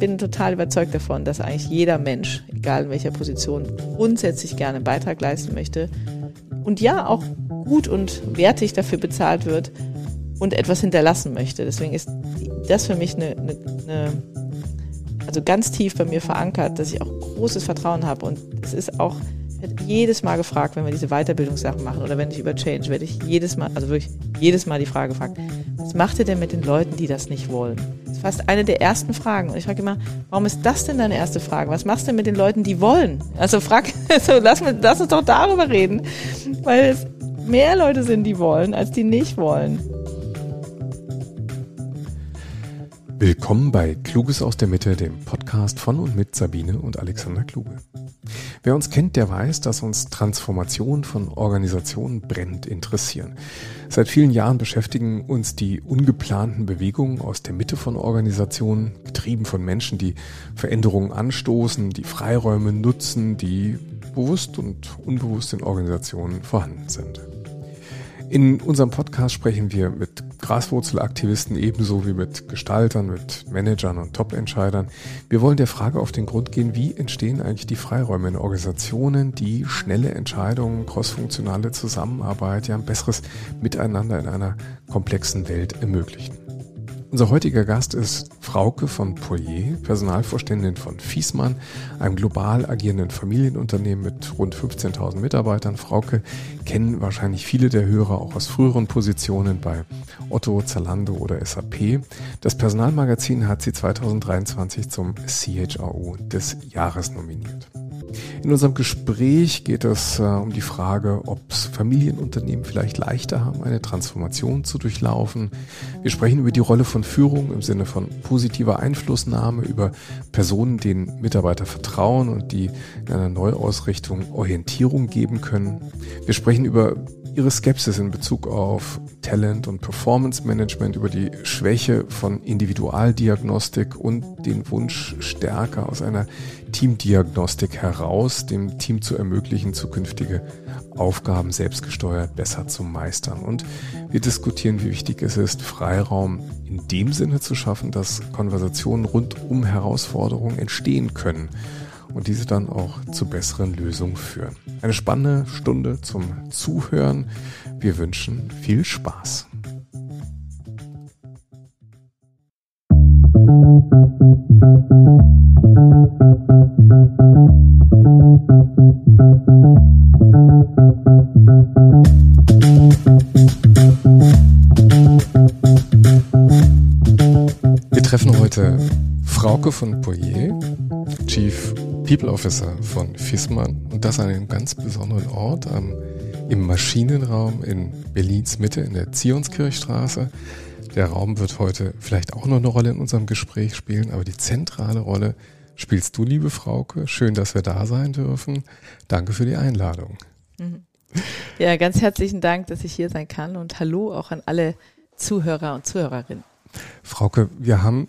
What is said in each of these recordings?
bin total überzeugt davon, dass eigentlich jeder Mensch, egal in welcher Position, grundsätzlich gerne einen Beitrag leisten möchte und ja auch gut und wertig dafür bezahlt wird und etwas hinterlassen möchte. Deswegen ist das für mich eine, eine, eine also ganz tief bei mir verankert, dass ich auch großes Vertrauen habe und es ist auch jedes Mal gefragt, wenn wir diese Weiterbildungssachen machen oder wenn ich über Change, werde ich jedes Mal, also wirklich jedes Mal die Frage gefragt, was macht ihr denn mit den Leuten, die das nicht wollen? Das ist fast eine der ersten Fragen. Und ich frage immer, warum ist das denn deine erste Frage? Was machst du denn mit den Leuten, die wollen? Also frag, also lass, lass uns doch darüber reden, weil es mehr Leute sind, die wollen, als die nicht wollen. Willkommen bei Kluges aus der Mitte, dem Podcast von und mit Sabine und Alexander Kluge. Wer uns kennt, der weiß, dass uns Transformation von Organisationen brennend interessieren. Seit vielen Jahren beschäftigen uns die ungeplanten Bewegungen aus der Mitte von Organisationen, getrieben von Menschen, die Veränderungen anstoßen, die Freiräume nutzen, die bewusst und unbewusst in Organisationen vorhanden sind. In unserem Podcast sprechen wir mit Graswurzelaktivisten ebenso wie mit Gestaltern, mit Managern und Top-Entscheidern. Wir wollen der Frage auf den Grund gehen, wie entstehen eigentlich die Freiräume in Organisationen, die schnelle Entscheidungen, crossfunktionale Zusammenarbeit, ja ein besseres Miteinander in einer komplexen Welt ermöglichen. Unser heutiger Gast ist Frauke von Poyer, Personalvorständin von Fiesmann, einem global agierenden Familienunternehmen mit rund 15.000 Mitarbeitern. Frauke kennen wahrscheinlich viele der Hörer auch aus früheren Positionen bei Otto, Zalando oder SAP. Das Personalmagazin hat sie 2023 zum CHRO des Jahres nominiert. In unserem Gespräch geht es äh, um die Frage, ob Familienunternehmen vielleicht leichter haben, eine Transformation zu durchlaufen. Wir sprechen über die Rolle von Führung im Sinne von positiver Einflussnahme, über Personen, denen Mitarbeiter vertrauen und die in einer Neuausrichtung Orientierung geben können. Wir sprechen über ihre Skepsis in Bezug auf Talent und Performance Management, über die Schwäche von Individualdiagnostik und den Wunsch stärker aus einer Teamdiagnostik heraus, dem Team zu ermöglichen, zukünftige Aufgaben selbstgesteuert besser zu meistern. Und wir diskutieren, wie wichtig es ist, Freiraum in dem Sinne zu schaffen, dass Konversationen rund um Herausforderungen entstehen können und diese dann auch zu besseren Lösungen führen. Eine spannende Stunde zum Zuhören. Wir wünschen viel Spaß. Wir treffen heute Frauke von Poyer, Chief People Officer von FISMAN und das an einem ganz besonderen Ort am, im Maschinenraum in Berlins Mitte in der Zionskirchstraße. Der Raum wird heute vielleicht auch noch eine Rolle in unserem Gespräch spielen, aber die zentrale Rolle spielst du, liebe Frauke. Schön, dass wir da sein dürfen. Danke für die Einladung. Mhm. Ja, ganz herzlichen Dank, dass ich hier sein kann und hallo auch an alle Zuhörer und Zuhörerinnen. Frauke, wir haben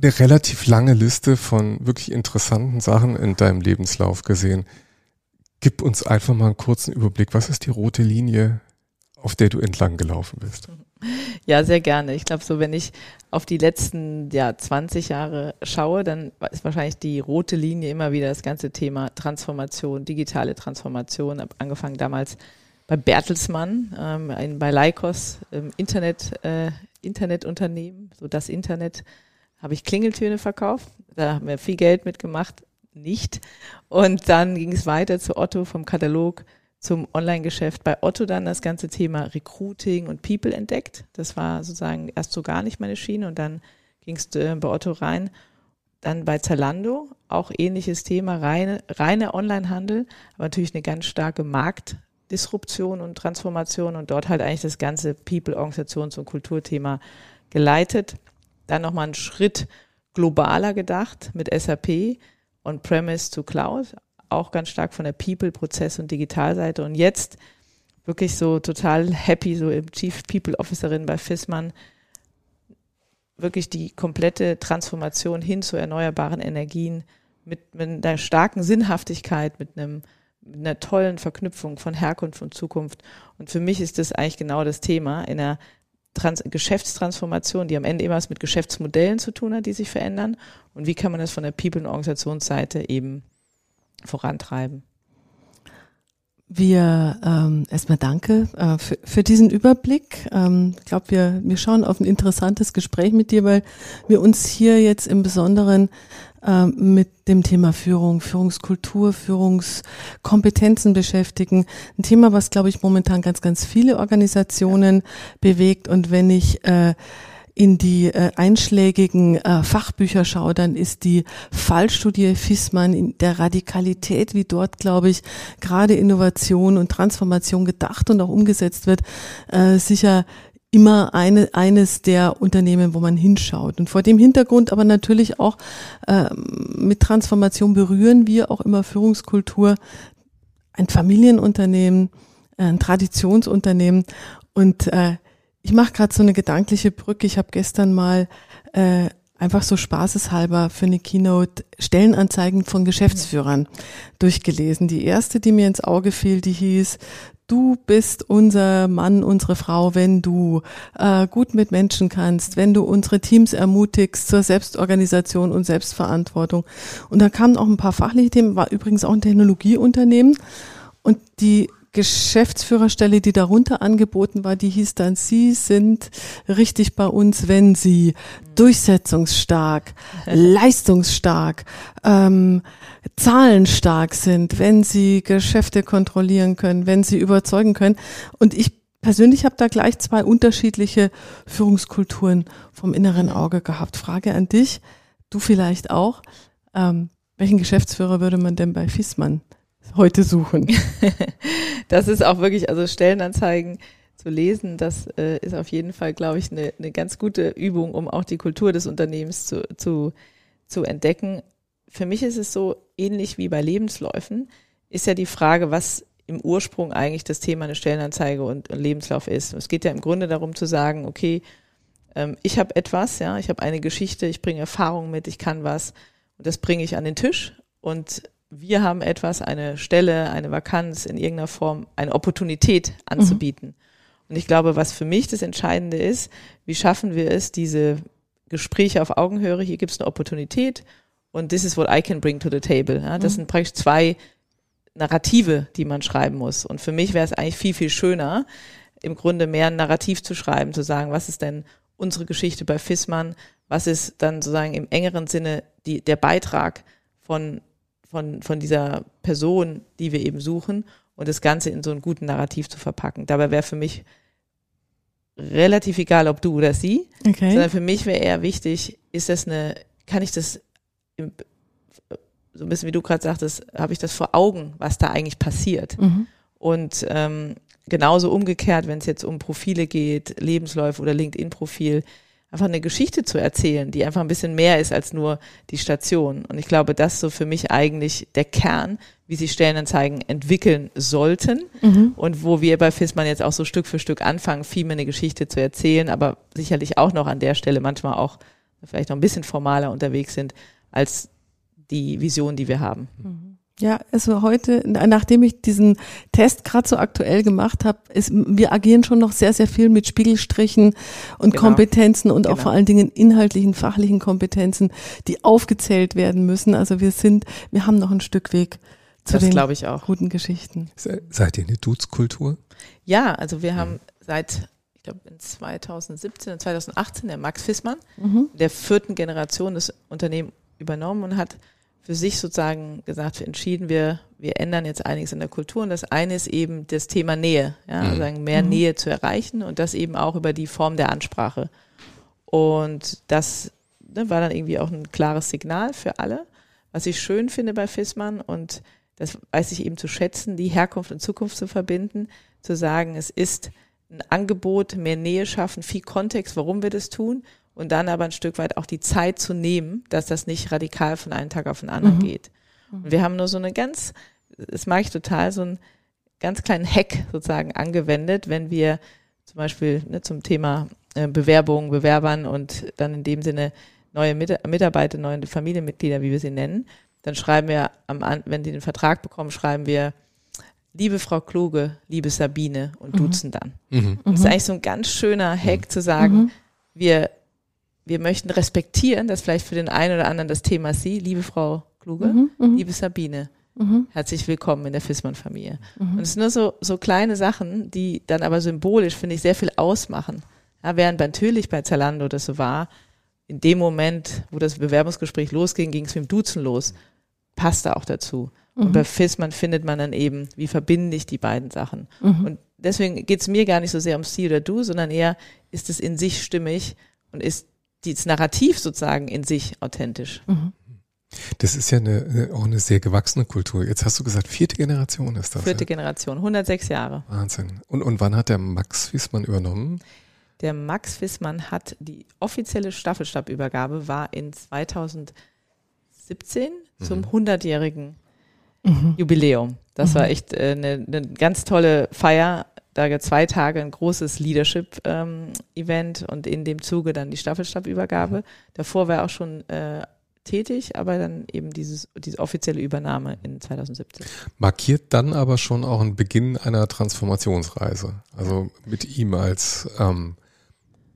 eine relativ lange Liste von wirklich interessanten Sachen in deinem Lebenslauf gesehen. Gib uns einfach mal einen kurzen Überblick. Was ist die rote Linie, auf der du entlang gelaufen bist? Ja, sehr gerne. Ich glaube, so wenn ich auf die letzten ja, 20 Jahre schaue, dann ist wahrscheinlich die rote Linie immer wieder das ganze Thema Transformation, digitale Transformation. Hab angefangen damals bei Bertelsmann, ähm, bei Leikos, ähm, Internet, äh, Internetunternehmen, so das Internet habe ich Klingeltöne verkauft. Da haben wir viel Geld mitgemacht. Nicht. Und dann ging es weiter zu Otto vom Katalog zum Online-Geschäft. Bei Otto dann das ganze Thema Recruiting und People entdeckt. Das war sozusagen erst so gar nicht meine Schiene und dann ging es äh, bei Otto rein. Dann bei Zalando auch ähnliches Thema, reine, reine Online-Handel, aber natürlich eine ganz starke Marktdisruption und Transformation und dort halt eigentlich das ganze People, Organisations- und Kulturthema geleitet dann nochmal einen Schritt globaler gedacht mit SAP und Premise to Cloud, auch ganz stark von der People, Prozess und Digitalseite und jetzt wirklich so total happy, so im Chief People Officerin bei FISMAN, wirklich die komplette Transformation hin zu erneuerbaren Energien mit, mit einer starken Sinnhaftigkeit, mit einem einer tollen Verknüpfung von Herkunft und Zukunft. Und für mich ist das eigentlich genau das Thema, in einer Trans Geschäftstransformation, die am Ende immer was mit Geschäftsmodellen zu tun hat, die sich verändern. Und wie kann man das von der People- und Organisationsseite eben vorantreiben? Wir ähm, erstmal danke äh, für, für diesen Überblick. Ähm, ich glaube, wir, wir schauen auf ein interessantes Gespräch mit dir, weil wir uns hier jetzt im Besonderen ähm, mit dem Thema Führung, Führungskultur, Führungskompetenzen beschäftigen. Ein Thema, was, glaube ich, momentan ganz, ganz viele Organisationen bewegt. Und wenn ich äh, in die äh, einschlägigen äh, Fachbücher schaue, dann ist die Fallstudie Fissmann in der Radikalität, wie dort, glaube ich, gerade Innovation und Transformation gedacht und auch umgesetzt wird, äh, sicher immer eine, eines der Unternehmen, wo man hinschaut. Und vor dem Hintergrund aber natürlich auch äh, mit Transformation berühren wir auch immer Führungskultur, ein Familienunternehmen, ein Traditionsunternehmen. Und äh, ich mache gerade so eine gedankliche Brücke. Ich habe gestern mal äh, einfach so spaßeshalber für eine Keynote Stellenanzeigen von Geschäftsführern durchgelesen. Die erste, die mir ins Auge fiel, die hieß du bist unser Mann, unsere Frau, wenn du äh, gut mit Menschen kannst, wenn du unsere Teams ermutigst zur Selbstorganisation und Selbstverantwortung. Und da kamen auch ein paar fachliche Themen, war übrigens auch ein Technologieunternehmen. Und die Geschäftsführerstelle, die darunter angeboten war, die hieß dann, Sie sind richtig bei uns, wenn Sie durchsetzungsstark, leistungsstark, ähm, zahlenstark sind, wenn Sie Geschäfte kontrollieren können, wenn Sie überzeugen können. Und ich persönlich habe da gleich zwei unterschiedliche Führungskulturen vom inneren Auge gehabt. Frage an dich, du vielleicht auch. Ähm, welchen Geschäftsführer würde man denn bei Fissmann heute suchen. das ist auch wirklich, also Stellenanzeigen zu lesen, das äh, ist auf jeden Fall, glaube ich, eine, eine ganz gute Übung, um auch die Kultur des Unternehmens zu, zu, zu entdecken. Für mich ist es so ähnlich wie bei Lebensläufen, ist ja die Frage, was im Ursprung eigentlich das Thema eine Stellenanzeige und, und Lebenslauf ist. Es geht ja im Grunde darum zu sagen, okay, ähm, ich habe etwas, ja, ich habe eine Geschichte, ich bringe Erfahrungen mit, ich kann was und das bringe ich an den Tisch und wir haben etwas, eine Stelle, eine Vakanz in irgendeiner Form, eine Opportunität anzubieten. Mhm. Und ich glaube, was für mich das Entscheidende ist, wie schaffen wir es, diese Gespräche auf Augenhöhe, hier gibt es eine Opportunität und this is what I can bring to the table. Ja, das mhm. sind praktisch zwei Narrative, die man schreiben muss. Und für mich wäre es eigentlich viel, viel schöner, im Grunde mehr ein Narrativ zu schreiben, zu sagen, was ist denn unsere Geschichte bei Fissmann, was ist dann sozusagen im engeren Sinne die, der Beitrag von von, von dieser Person, die wir eben suchen und das Ganze in so einen guten Narrativ zu verpacken. Dabei wäre für mich relativ egal, ob du oder sie, okay. sondern für mich wäre eher wichtig, ist das eine, kann ich das so ein bisschen wie du gerade sagtest, habe ich das vor Augen, was da eigentlich passiert. Mhm. Und ähm, genauso umgekehrt, wenn es jetzt um Profile geht, Lebensläufe oder LinkedIn-Profil, einfach eine Geschichte zu erzählen, die einfach ein bisschen mehr ist als nur die Station. Und ich glaube, das ist so für mich eigentlich der Kern, wie sich Stellenanzeigen entwickeln sollten mhm. und wo wir bei FISMAN jetzt auch so Stück für Stück anfangen, viel mehr eine Geschichte zu erzählen, aber sicherlich auch noch an der Stelle manchmal auch vielleicht noch ein bisschen formaler unterwegs sind als die Vision, die wir haben. Mhm. Ja, also heute, nachdem ich diesen Test gerade so aktuell gemacht habe, ist, wir agieren schon noch sehr, sehr viel mit Spiegelstrichen und genau. Kompetenzen und genau. auch vor allen Dingen inhaltlichen, fachlichen Kompetenzen, die aufgezählt werden müssen. Also wir sind, wir haben noch ein Stück Weg zu das den ich auch. guten Geschichten. Seid ihr eine Dudes-Kultur? Ja, also wir haben seit ich glaube in 2017 und 2018 der Max Fissmann, mhm. der vierten Generation das Unternehmen übernommen und hat für sich sozusagen gesagt, wir entschieden, wir, wir ändern jetzt einiges in der Kultur. Und das eine ist eben das Thema Nähe, ja, mhm. also mehr mhm. Nähe zu erreichen und das eben auch über die Form der Ansprache. Und das ne, war dann irgendwie auch ein klares Signal für alle. Was ich schön finde bei Fissmann und das weiß ich eben zu schätzen, die Herkunft und Zukunft zu verbinden, zu sagen, es ist ein Angebot, mehr Nähe schaffen, viel Kontext, warum wir das tun und dann aber ein Stück weit auch die Zeit zu nehmen, dass das nicht radikal von einem Tag auf den anderen mhm. geht. Und wir haben nur so eine ganz, das mag ich total, so einen ganz kleinen Hack sozusagen angewendet, wenn wir zum Beispiel ne, zum Thema äh, Bewerbungen, Bewerbern und dann in dem Sinne neue Mit Mitarbeiter, neue Familienmitglieder, wie wir sie nennen, dann schreiben wir, am, wenn die den Vertrag bekommen, schreiben wir, liebe Frau Kluge, liebe Sabine und Mhm. duzen dann. Das ist eigentlich so ein ganz schöner Hack zu sagen, Mhm. wir, wir möchten respektieren, dass vielleicht für den einen oder anderen das Thema Sie, liebe Frau Kluge, Mhm. Mhm. liebe Sabine, Mhm. herzlich willkommen in der Fissmann-Familie. Mhm. Und es sind nur so, so kleine Sachen, die dann aber symbolisch, finde ich, sehr viel ausmachen. Ja, während natürlich bei Zalando das so war, in dem Moment, wo das Bewerbungsgespräch losging, ging es mit dem Duzen los. Passte auch dazu. Und bei Fissmann findet man dann eben, wie verbinde ich die beiden Sachen. Mhm. Und deswegen geht es mir gar nicht so sehr um Sie oder Du, sondern eher, ist es in sich stimmig und ist das Narrativ sozusagen in sich authentisch. Das ist ja eine, auch eine sehr gewachsene Kultur. Jetzt hast du gesagt, vierte Generation ist das. Vierte ja? Generation, 106 Jahre. Wahnsinn. Und, und wann hat der Max Wiesmann übernommen? Der Max Wissmann hat die offizielle Staffelstabübergabe war in 2017 zum 100-jährigen Jubiläum. Das war echt äh, eine, eine ganz tolle Feier. Da gab zwei Tage ein großes Leadership-Event und in dem Zuge dann die Staffelstabübergabe. Davor war er auch schon äh, tätig, aber dann eben dieses, diese offizielle Übernahme in 2017. Markiert dann aber schon auch einen Beginn einer Transformationsreise. Also mit ihm als ähm,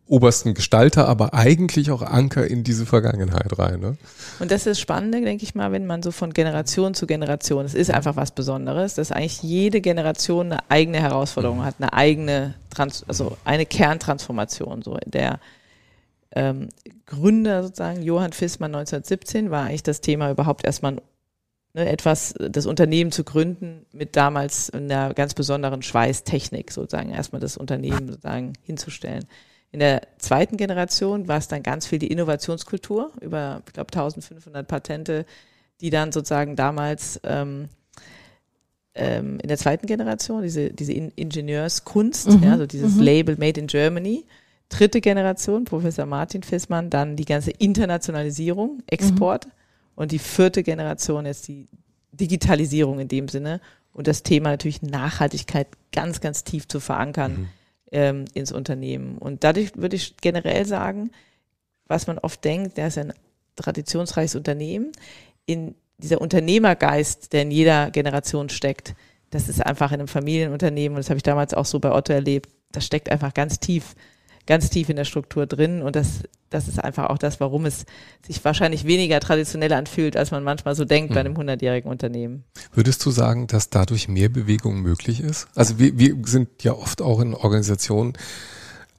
obersten Gestalter, aber eigentlich auch Anker in diese Vergangenheit rein. Ne? Und das ist das Spannende, denke ich mal, wenn man so von Generation zu Generation, es ist einfach was Besonderes, dass eigentlich jede Generation eine eigene Herausforderung hat, eine eigene, Trans also eine Kerntransformation. So der ähm, Gründer sozusagen, Johann Fissmann 1917, war eigentlich das Thema überhaupt erstmal ne, etwas, das Unternehmen zu gründen mit damals einer ganz besonderen Schweißtechnik sozusagen, erstmal das Unternehmen sozusagen hinzustellen. In der zweiten Generation war es dann ganz viel die Innovationskultur, über, ich glaube, 1500 Patente, die dann sozusagen damals ähm, ähm, in der zweiten Generation, diese, diese in Ingenieurskunst, Mhm, ja, also dieses mhm. Label Made in Germany. Dritte Generation, Professor Martin Fissmann, dann die ganze Internationalisierung, Export. Und die vierte Generation ist die Digitalisierung in dem Sinne und das Thema natürlich Nachhaltigkeit ganz, ganz tief zu verankern ähm, ins Unternehmen. Und dadurch würde ich generell sagen, was man oft denkt, der ist ein traditionsreiches Unternehmen, in dieser Unternehmergeist, der in jeder Generation steckt, das ist einfach in einem Familienunternehmen, und das habe ich damals auch so bei Otto erlebt, das steckt einfach ganz tief, ganz tief in der Struktur drin und das, das ist einfach auch das, warum es sich wahrscheinlich weniger traditionell anfühlt, als man manchmal so denkt bei einem 100-jährigen Unternehmen. Würdest du sagen, dass dadurch mehr Bewegung möglich ist? Also wir, wir sind ja oft auch in Organisationen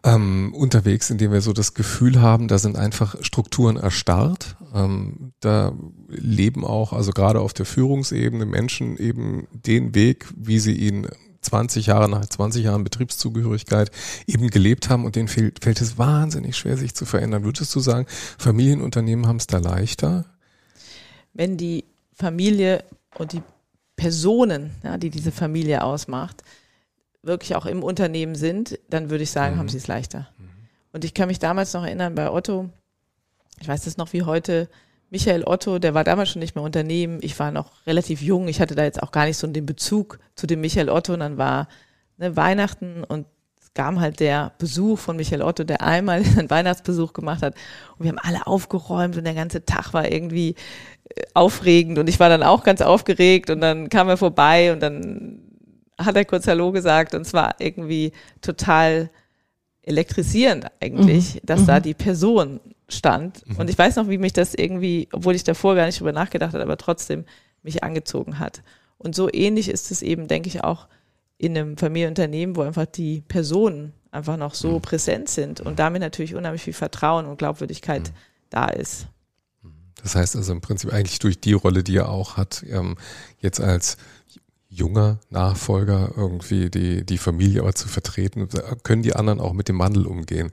ähm, unterwegs, in denen wir so das Gefühl haben, da sind einfach Strukturen erstarrt. Ähm, da leben auch, also gerade auf der Führungsebene, Menschen eben den Weg, wie sie ihn 20 Jahre nach 20 Jahren Betriebszugehörigkeit eben gelebt haben und denen fällt, fällt es wahnsinnig schwer, sich zu verändern. Würdest du sagen, Familienunternehmen haben es da leichter? wenn die Familie und die Personen, ja, die diese Familie ausmacht, wirklich auch im Unternehmen sind, dann würde ich sagen, haben sie es leichter. Und ich kann mich damals noch erinnern bei Otto, ich weiß das noch wie heute, Michael Otto, der war damals schon nicht mehr Unternehmen, ich war noch relativ jung, ich hatte da jetzt auch gar nicht so den Bezug zu dem Michael Otto. Und dann war ne, Weihnachten und es kam halt der Besuch von Michael Otto, der einmal einen Weihnachtsbesuch gemacht hat. Und wir haben alle aufgeräumt und der ganze Tag war irgendwie äh, aufregend. Und ich war dann auch ganz aufgeregt. Und dann kam er vorbei und dann hat er kurz Hallo gesagt. Und es war irgendwie total elektrisierend eigentlich, dass da die Person stand. Und ich weiß noch, wie mich das irgendwie, obwohl ich davor gar nicht drüber nachgedacht habe, aber trotzdem mich angezogen hat. Und so ähnlich ist es eben, denke ich, auch in einem Familienunternehmen, wo einfach die Personen einfach noch so präsent sind und damit natürlich unheimlich viel Vertrauen und Glaubwürdigkeit da ist. Das heißt also im Prinzip eigentlich durch die Rolle, die er auch hat, ähm, jetzt als junger Nachfolger irgendwie die, die Familie aber zu vertreten, können die anderen auch mit dem Wandel umgehen.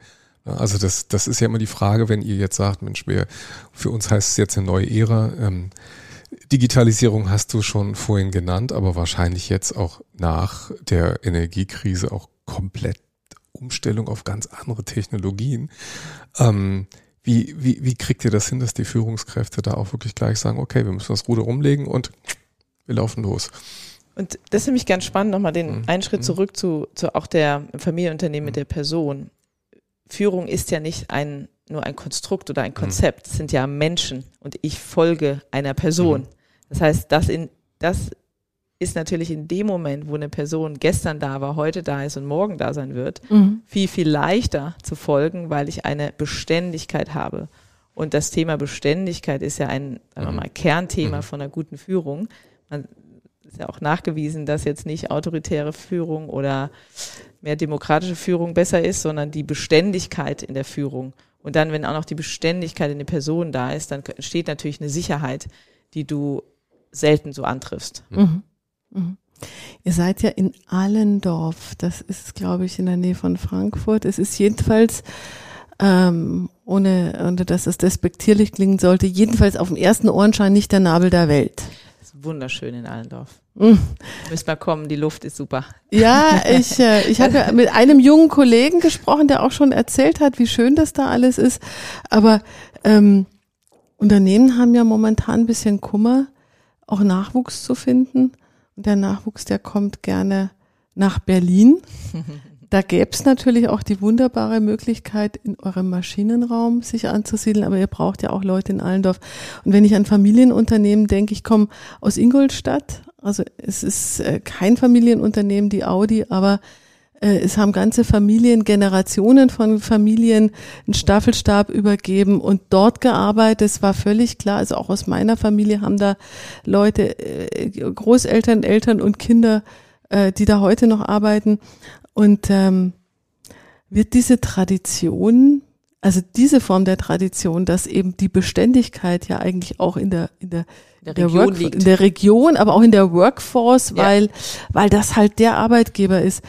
Also das, das ist ja immer die Frage, wenn ihr jetzt sagt, Mensch, wir, für uns heißt es jetzt eine neue Ära. Ähm, Digitalisierung hast du schon vorhin genannt, aber wahrscheinlich jetzt auch nach der Energiekrise auch komplett Umstellung auf ganz andere Technologien. Ähm, wie, wie, wie kriegt ihr das hin, dass die Führungskräfte da auch wirklich gleich sagen, okay, wir müssen das Ruder umlegen und wir laufen los? Und das ist nämlich ganz spannend, nochmal den Mhm. einen Schritt zurück zu, zu auch der Familienunternehmen mit der Person. Führung ist ja nicht ein, nur ein Konstrukt oder ein Konzept. Es sind ja Menschen und ich folge einer Person. Das heißt, das in, das ist natürlich in dem Moment, wo eine Person gestern da war, heute da ist und morgen da sein wird, mhm. viel, viel leichter zu folgen, weil ich eine Beständigkeit habe. Und das Thema Beständigkeit ist ja ein, sagen wir mhm. mal, Kernthema mhm. von einer guten Führung. Man ist ja auch nachgewiesen, dass jetzt nicht autoritäre Führung oder mehr demokratische Führung besser ist, sondern die Beständigkeit in der Führung. Und dann, wenn auch noch die Beständigkeit in der Person da ist, dann entsteht natürlich eine Sicherheit, die du selten so antriffst. Mhm. Mhm. Ihr seid ja in Allendorf, das ist, glaube ich, in der Nähe von Frankfurt. Es ist jedenfalls, ähm, ohne, ohne dass es despektierlich klingen sollte, jedenfalls auf dem ersten Ohrenschein nicht der Nabel der Welt. Wunderschön in Allendorf. Mhm. Müssen wir kommen, die Luft ist super. Ja, ich, äh, ich habe ja mit einem jungen Kollegen gesprochen, der auch schon erzählt hat, wie schön das da alles ist. Aber ähm, Unternehmen haben ja momentan ein bisschen Kummer, auch Nachwuchs zu finden. Und der Nachwuchs, der kommt gerne nach Berlin. Da gäbe es natürlich auch die wunderbare Möglichkeit, in eurem Maschinenraum sich anzusiedeln, aber ihr braucht ja auch Leute in Allendorf. Und wenn ich an Familienunternehmen denke, ich komme aus Ingolstadt, also es ist äh, kein Familienunternehmen, die Audi, aber äh, es haben ganze Familien, Generationen von Familien einen Staffelstab übergeben und dort gearbeitet. Es war völlig klar, also auch aus meiner Familie haben da Leute, äh, Großeltern, Eltern und Kinder, die da heute noch arbeiten. Und ähm, wird diese Tradition, also diese Form der Tradition, dass eben die Beständigkeit ja eigentlich auch in der, in der der, der Region Work. In der Region, aber auch in der Workforce, ja. weil, weil das halt der Arbeitgeber ist.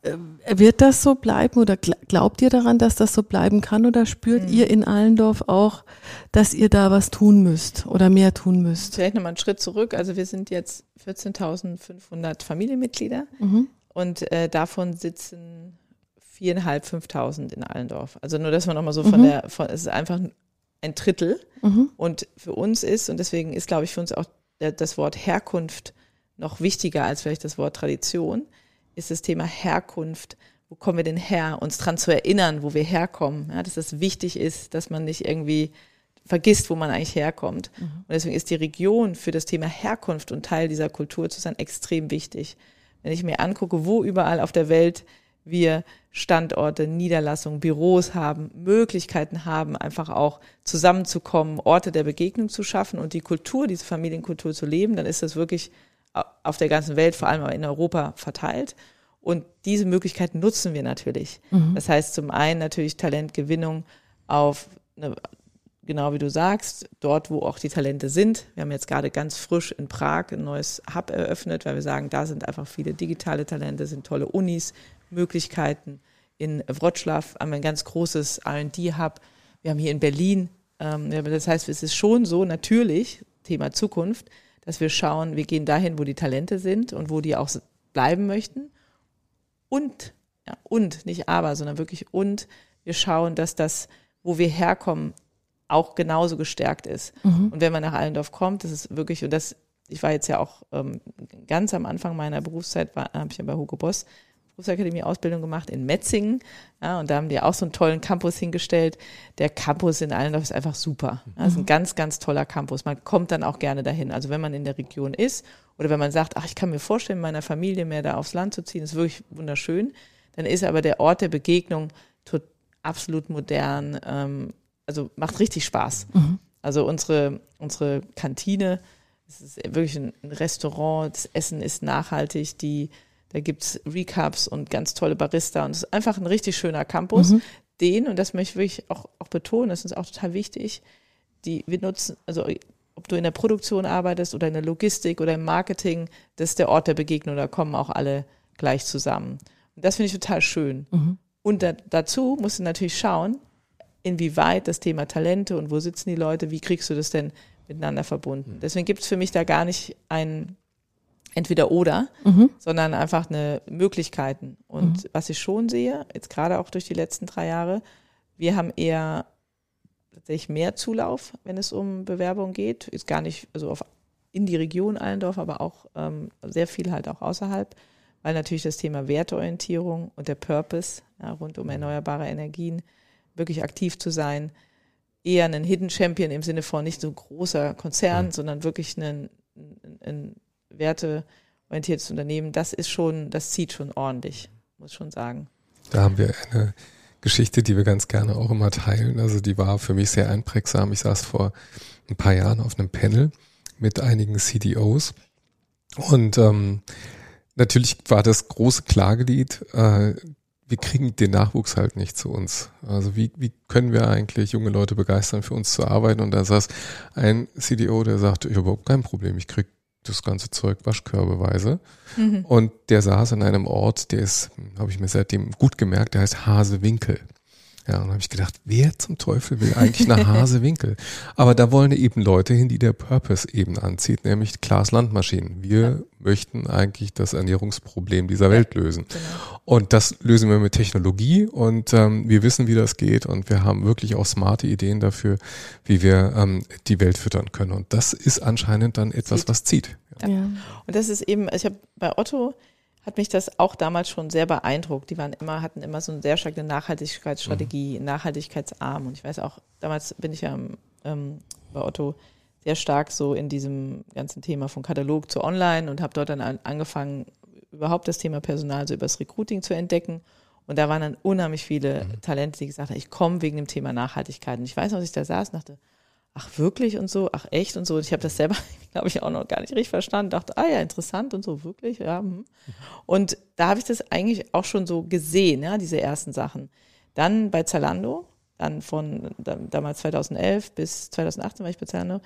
Äh, wird das so bleiben oder glaubt ihr daran, dass das so bleiben kann oder spürt mhm. ihr in Allendorf auch, dass ihr da was tun müsst oder mehr tun müsst? Vielleicht nochmal einen Schritt zurück. Also wir sind jetzt 14.500 Familienmitglieder mhm. Und äh, davon sitzen viereinhalb, 5.000 in Allendorf. Also nur, dass man nochmal so von mhm. der, von, es ist einfach ein Drittel. Mhm. Und für uns ist, und deswegen ist, glaube ich, für uns auch das Wort Herkunft noch wichtiger als vielleicht das Wort Tradition ist das Thema Herkunft. Wo kommen wir denn her? Uns daran zu erinnern, wo wir herkommen. Ja, dass es wichtig ist, dass man nicht irgendwie vergisst, wo man eigentlich herkommt. Mhm. Und deswegen ist die Region für das Thema Herkunft und Teil dieser Kultur zu sein extrem wichtig. Wenn ich mir angucke, wo überall auf der Welt wir Standorte, Niederlassungen, Büros haben, Möglichkeiten haben, einfach auch zusammenzukommen, Orte der Begegnung zu schaffen und die Kultur, diese Familienkultur zu leben, dann ist das wirklich auf der ganzen Welt, vor allem in Europa verteilt. Und diese Möglichkeiten nutzen wir natürlich. Mhm. Das heißt zum einen natürlich Talentgewinnung auf, eine, genau wie du sagst, dort, wo auch die Talente sind. Wir haben jetzt gerade ganz frisch in Prag ein neues Hub eröffnet, weil wir sagen, da sind einfach viele digitale Talente, sind tolle Unis, Möglichkeiten. In Wroclaw haben wir ein ganz großes R&D-Hub. Wir haben hier in Berlin, ähm, das heißt, es ist schon so natürlich, Thema Zukunft, dass wir schauen, wir gehen dahin, wo die Talente sind und wo die auch bleiben möchten. Und, ja, und, nicht aber, sondern wirklich und, wir schauen, dass das, wo wir herkommen, auch genauso gestärkt ist. Mhm. Und wenn man nach Allendorf kommt, das ist wirklich, und das, ich war jetzt ja auch ähm, ganz am Anfang meiner Berufszeit, habe ich ja bei Hugo Boss Berufsakademie Ausbildung gemacht in Metzingen. Ja, und da haben die auch so einen tollen Campus hingestellt. Der Campus in Allendorf ist einfach super. Das ist ein mhm. ganz, ganz toller Campus. Man kommt dann auch gerne dahin. Also wenn man in der Region ist oder wenn man sagt, ach, ich kann mir vorstellen, meiner Familie mehr da aufs Land zu ziehen, ist wirklich wunderschön. Dann ist aber der Ort der Begegnung absolut modern. Ähm, also macht richtig Spaß. Mhm. Also unsere, unsere Kantine, es ist wirklich ein Restaurant, das Essen ist nachhaltig, die da gibt's Recaps und ganz tolle Barista und es ist einfach ein richtig schöner Campus. Mhm. Den, und das möchte ich wirklich auch, auch betonen, das ist auch total wichtig, die wir nutzen, also ob du in der Produktion arbeitest oder in der Logistik oder im Marketing, das ist der Ort der Begegnung, da kommen auch alle gleich zusammen. Und das finde ich total schön. Mhm. Und da, dazu musst du natürlich schauen, inwieweit das Thema Talente und wo sitzen die Leute, wie kriegst du das denn miteinander verbunden. Mhm. Deswegen gibt es für mich da gar nicht ein entweder oder, mhm. sondern einfach eine Möglichkeiten. Und mhm. was ich schon sehe, jetzt gerade auch durch die letzten drei Jahre, wir haben eher tatsächlich mehr Zulauf, wenn es um Bewerbung geht. Ist gar nicht, also auf, in die Region Allendorf, aber auch ähm, sehr viel halt auch außerhalb, weil natürlich das Thema Werteorientierung und der Purpose ja, rund um erneuerbare Energien wirklich aktiv zu sein, eher ein Hidden Champion im Sinne von nicht so großer Konzern, mhm. sondern wirklich ein, ein, ein Werte orientiertes Unternehmen, das ist schon, das zieht schon ordentlich, muss schon sagen. Da haben wir eine Geschichte, die wir ganz gerne auch immer teilen. Also die war für mich sehr einprägsam. Ich saß vor ein paar Jahren auf einem Panel mit einigen CDOs und ähm, natürlich war das große Klagelied, äh, wir kriegen den Nachwuchs halt nicht zu uns. Also wie, wie können wir eigentlich junge Leute begeistern, für uns zu arbeiten? Und da saß ein CDO, der sagte, ich habe überhaupt kein Problem, ich krieg das ganze Zeug waschkörbeweise. Mhm. Und der saß in einem Ort, der ist, habe ich mir seitdem gut gemerkt, der heißt Hasewinkel. Ja, und dann habe ich gedacht, wer zum Teufel will eigentlich nach Hasewinkel? Aber da wollen eben Leute hin, die der Purpose eben anzieht, nämlich Klaas Landmaschinen. Wir ja. möchten eigentlich das Ernährungsproblem dieser Welt lösen. Genau. Und das lösen wir mit Technologie und ähm, wir wissen, wie das geht und wir haben wirklich auch smarte Ideen dafür, wie wir ähm, die Welt füttern können. Und das ist anscheinend dann etwas, zieht. was zieht. Ja. ja. Und das ist eben, ich habe bei Otto hat mich das auch damals schon sehr beeindruckt. Die waren immer, hatten immer so eine sehr starke Nachhaltigkeitsstrategie, mhm. nachhaltigkeitsarm. Und ich weiß auch, damals bin ich ja ähm, bei Otto sehr stark so in diesem ganzen Thema von Katalog zu Online und habe dort dann angefangen, überhaupt das Thema Personal so übers Recruiting zu entdecken. Und da waren dann unheimlich viele mhm. Talente, die gesagt haben, ich komme wegen dem Thema Nachhaltigkeit. Und ich weiß noch, als ich da saß und dachte, ach wirklich und so, ach echt und so. Und ich habe das selber, glaube ich, auch noch gar nicht richtig verstanden. Dachte, ah ja, interessant und so, wirklich, ja. Hm. Und da habe ich das eigentlich auch schon so gesehen, ja, diese ersten Sachen. Dann bei Zalando, dann von damals 2011 bis 2018 war ich bei Zalando,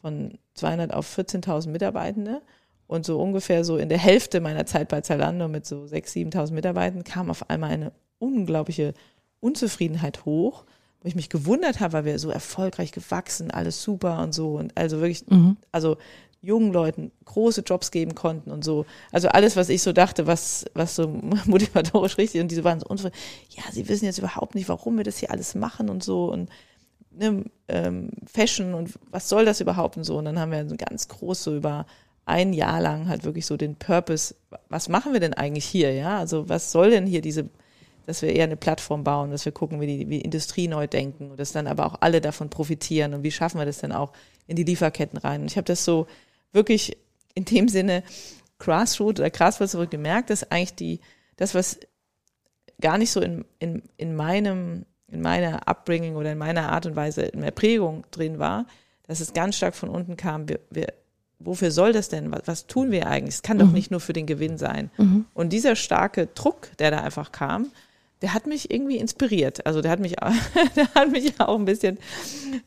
von 200 auf 14.000 Mitarbeitende. Und so ungefähr so in der Hälfte meiner Zeit bei Zalando mit so 6.000, 7.000 Mitarbeitenden kam auf einmal eine unglaubliche Unzufriedenheit hoch wo ich mich gewundert habe, weil wir so erfolgreich gewachsen, alles super und so und also wirklich, mhm. also jungen Leuten große Jobs geben konnten und so. Also alles, was ich so dachte, was, was so motivatorisch richtig und diese waren so unzufrieden. Ja, sie wissen jetzt überhaupt nicht, warum wir das hier alles machen und so und ne, ähm, Fashion und was soll das überhaupt und so. Und dann haben wir ganz groß so über ein Jahr lang halt wirklich so den Purpose, was machen wir denn eigentlich hier, ja? Also was soll denn hier diese dass wir eher eine Plattform bauen, dass wir gucken, wie die wie Industrie neu denken und dass dann aber auch alle davon profitieren und wie schaffen wir das dann auch in die Lieferketten rein. Und ich habe das so wirklich in dem Sinne Grassroot oder Grassroots gemerkt, dass eigentlich die, das, was gar nicht so in, in, in meinem, in meiner Upbringing oder in meiner Art und Weise in der Prägung drin war, dass es ganz stark von unten kam, wir, wir wofür soll das denn? Was, was, tun wir eigentlich? Es kann mhm. doch nicht nur für den Gewinn sein. Mhm. Und dieser starke Druck, der da einfach kam, der hat mich irgendwie inspiriert. Also der hat mich, der hat mich auch ein bisschen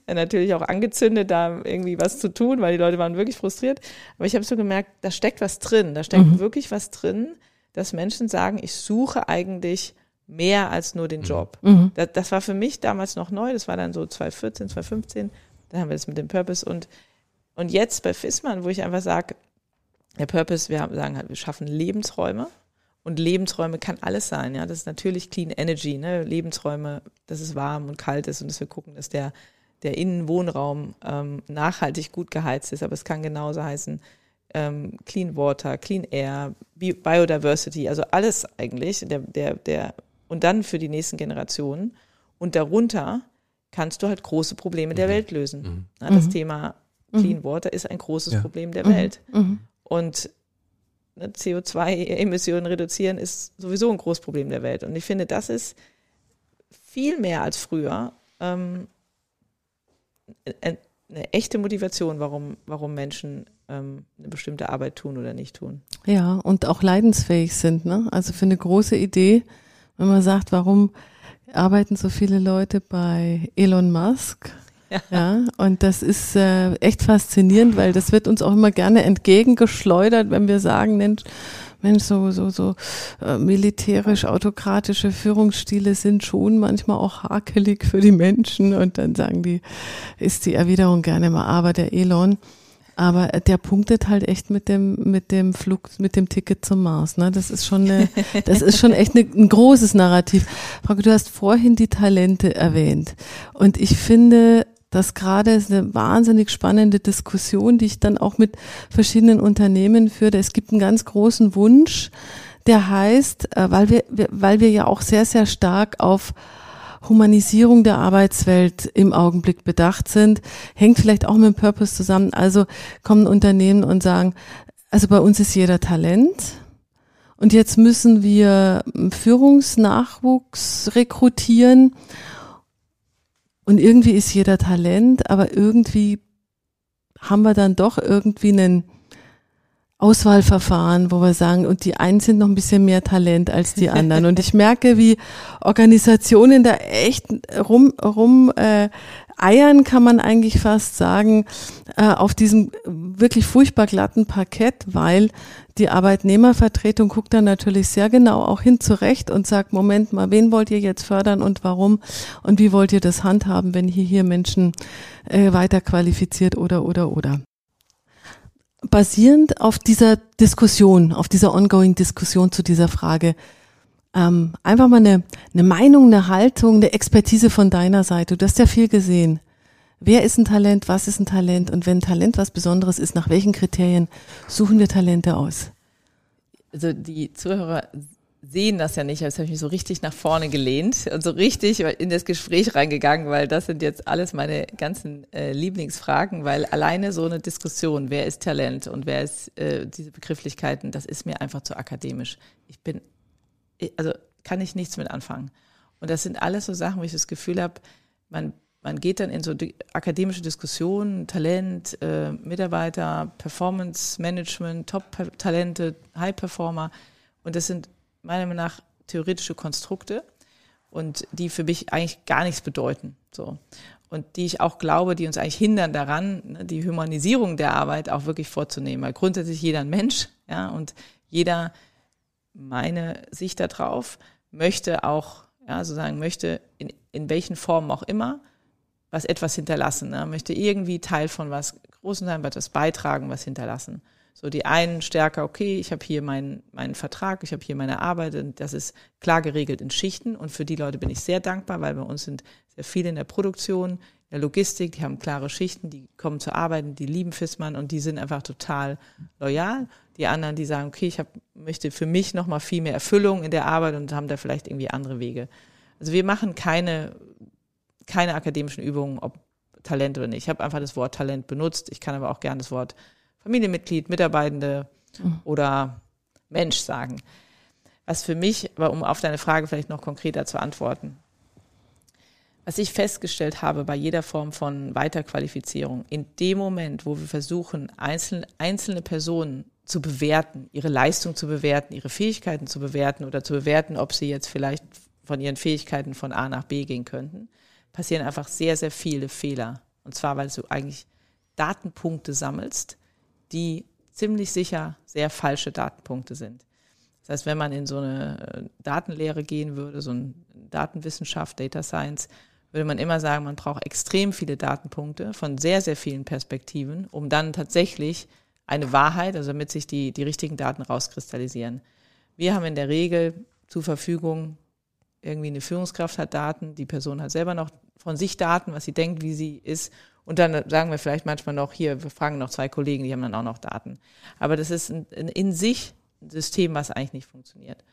natürlich auch angezündet, da irgendwie was zu tun, weil die Leute waren wirklich frustriert. Aber ich habe so gemerkt, da steckt was drin. Da steckt mhm. wirklich was drin, dass Menschen sagen, ich suche eigentlich mehr als nur den mhm. Job. Mhm. Das, das, war für mich damals noch neu. Das war dann so 2014, 2015. Da haben wir das mit dem Purpose und und jetzt bei Fissmann, wo ich einfach sage, der Purpose, wir sagen halt, wir schaffen Lebensräume und Lebensräume kann alles sein, ja. Das ist natürlich Clean Energy, ne? Lebensräume, dass es warm und kalt ist und dass wir gucken, dass der, der Innenwohnraum ähm, nachhaltig gut geheizt ist. Aber es kann genauso heißen, ähm, Clean Water, Clean Air, Biodiversity, also alles eigentlich, der, der, der, und dann für die nächsten Generationen. Und darunter kannst du halt große Probleme der mhm. Welt lösen. Mhm. Ja, das mhm. Thema Clean mhm. Water ist ein großes ja. Problem der Welt. Mhm. Und Ne, CO2-Emissionen reduzieren ist sowieso ein großes Problem der Welt. Und ich finde, das ist viel mehr als früher ähm, eine echte Motivation, warum, warum Menschen ähm, eine bestimmte Arbeit tun oder nicht tun. Ja, und auch leidensfähig sind. Ne? Also für eine große Idee, wenn man sagt, warum arbeiten so viele Leute bei Elon Musk? Ja. ja, und das ist äh, echt faszinierend, weil das wird uns auch immer gerne entgegengeschleudert, wenn wir sagen, Mensch, Mensch, so, so, so äh, militärisch autokratische Führungsstile sind schon manchmal auch hakelig für die Menschen. Und dann sagen die, ist die Erwiderung gerne mal, aber der Elon. Aber der punktet halt echt mit dem, mit dem Flug, mit dem Ticket zum Mars. Ne? Das ist schon eine, das ist schon echt eine, ein großes Narrativ. Frau, du hast vorhin die Talente erwähnt. Und ich finde, das gerade ist eine wahnsinnig spannende Diskussion, die ich dann auch mit verschiedenen Unternehmen führe. Es gibt einen ganz großen Wunsch, der heißt, äh, weil wir, weil wir ja auch sehr, sehr stark auf Humanisierung der Arbeitswelt im Augenblick bedacht sind, hängt vielleicht auch mit dem Purpose zusammen. Also kommen Unternehmen und sagen, Also bei uns ist jeder Talent. Und jetzt müssen wir Führungsnachwuchs rekrutieren. Und irgendwie ist jeder Talent, aber irgendwie haben wir dann doch irgendwie einen Auswahlverfahren, wo wir sagen, und die einen sind noch ein bisschen mehr Talent als die anderen. Und ich merke, wie Organisationen da echt rum, rum äh, eiern, kann man eigentlich fast sagen, äh, auf diesem wirklich furchtbar glatten Parkett, weil die Arbeitnehmervertretung guckt dann natürlich sehr genau auch hin zurecht und sagt, Moment mal, wen wollt ihr jetzt fördern und warum und wie wollt ihr das handhaben, wenn hier, hier Menschen äh, weiter qualifiziert oder, oder, oder. Basierend auf dieser Diskussion, auf dieser ongoing Diskussion zu dieser Frage, ähm, einfach mal eine, eine Meinung, eine Haltung, eine Expertise von deiner Seite. Du hast ja viel gesehen. Wer ist ein Talent? Was ist ein Talent? Und wenn Talent was Besonderes ist, nach welchen Kriterien suchen wir Talente aus? Also die Zuhörer sehen das ja nicht, als habe ich mich so richtig nach vorne gelehnt und so richtig in das Gespräch reingegangen, weil das sind jetzt alles meine ganzen äh, Lieblingsfragen, weil alleine so eine Diskussion, wer ist Talent und wer ist äh, diese Begrifflichkeiten, das ist mir einfach zu akademisch. Ich bin, also kann ich nichts mit anfangen. Und das sind alles so Sachen, wo ich das Gefühl habe, man man geht dann in so akademische Diskussionen, Talent, äh, Mitarbeiter, Performance Management, Top-Talente, High-Performer. Und das sind meiner Meinung nach theoretische Konstrukte und die für mich eigentlich gar nichts bedeuten. So. Und die ich auch glaube, die uns eigentlich hindern daran, ne, die Humanisierung der Arbeit auch wirklich vorzunehmen. Weil grundsätzlich jeder ein Mensch, ja, und jeder, meine Sicht darauf, möchte auch, ja, sozusagen möchte in, in welchen Formen auch immer was etwas hinterlassen, ne? möchte irgendwie Teil von was Großen sein, etwas beitragen, was hinterlassen. So die einen stärker, okay, ich habe hier meinen meinen Vertrag, ich habe hier meine Arbeit und das ist klar geregelt in Schichten und für die Leute bin ich sehr dankbar, weil bei uns sind sehr viele in der Produktion, in der Logistik, die haben klare Schichten, die kommen zur Arbeit, die lieben Fissmann und die sind einfach total loyal. Die anderen, die sagen, okay, ich hab, möchte für mich nochmal viel mehr Erfüllung in der Arbeit und haben da vielleicht irgendwie andere Wege. Also wir machen keine keine akademischen Übungen, ob Talent oder nicht. Ich habe einfach das Wort Talent benutzt. Ich kann aber auch gerne das Wort Familienmitglied, Mitarbeitende mhm. oder Mensch sagen. Was für mich, aber um auf deine Frage vielleicht noch konkreter zu antworten, was ich festgestellt habe bei jeder Form von Weiterqualifizierung, in dem Moment, wo wir versuchen, einzelne, einzelne Personen zu bewerten, ihre Leistung zu bewerten, ihre Fähigkeiten zu bewerten oder zu bewerten, ob sie jetzt vielleicht von ihren Fähigkeiten von A nach B gehen könnten, passieren einfach sehr, sehr viele Fehler. Und zwar, weil du eigentlich Datenpunkte sammelst, die ziemlich sicher sehr falsche Datenpunkte sind. Das heißt, wenn man in so eine äh, Datenlehre gehen würde, so eine Datenwissenschaft, Data Science, würde man immer sagen, man braucht extrem viele Datenpunkte von sehr, sehr vielen Perspektiven, um dann tatsächlich eine Wahrheit, also damit sich die, die richtigen Daten rauskristallisieren. Wir haben in der Regel zur Verfügung irgendwie eine Führungskraft hat Daten, die Person hat selber noch von sich Daten, was sie denkt, wie sie ist. Und dann sagen wir vielleicht manchmal noch, hier, wir fragen noch zwei Kollegen, die haben dann auch noch Daten. Aber das ist ein in sich ein System, was eigentlich nicht funktioniert.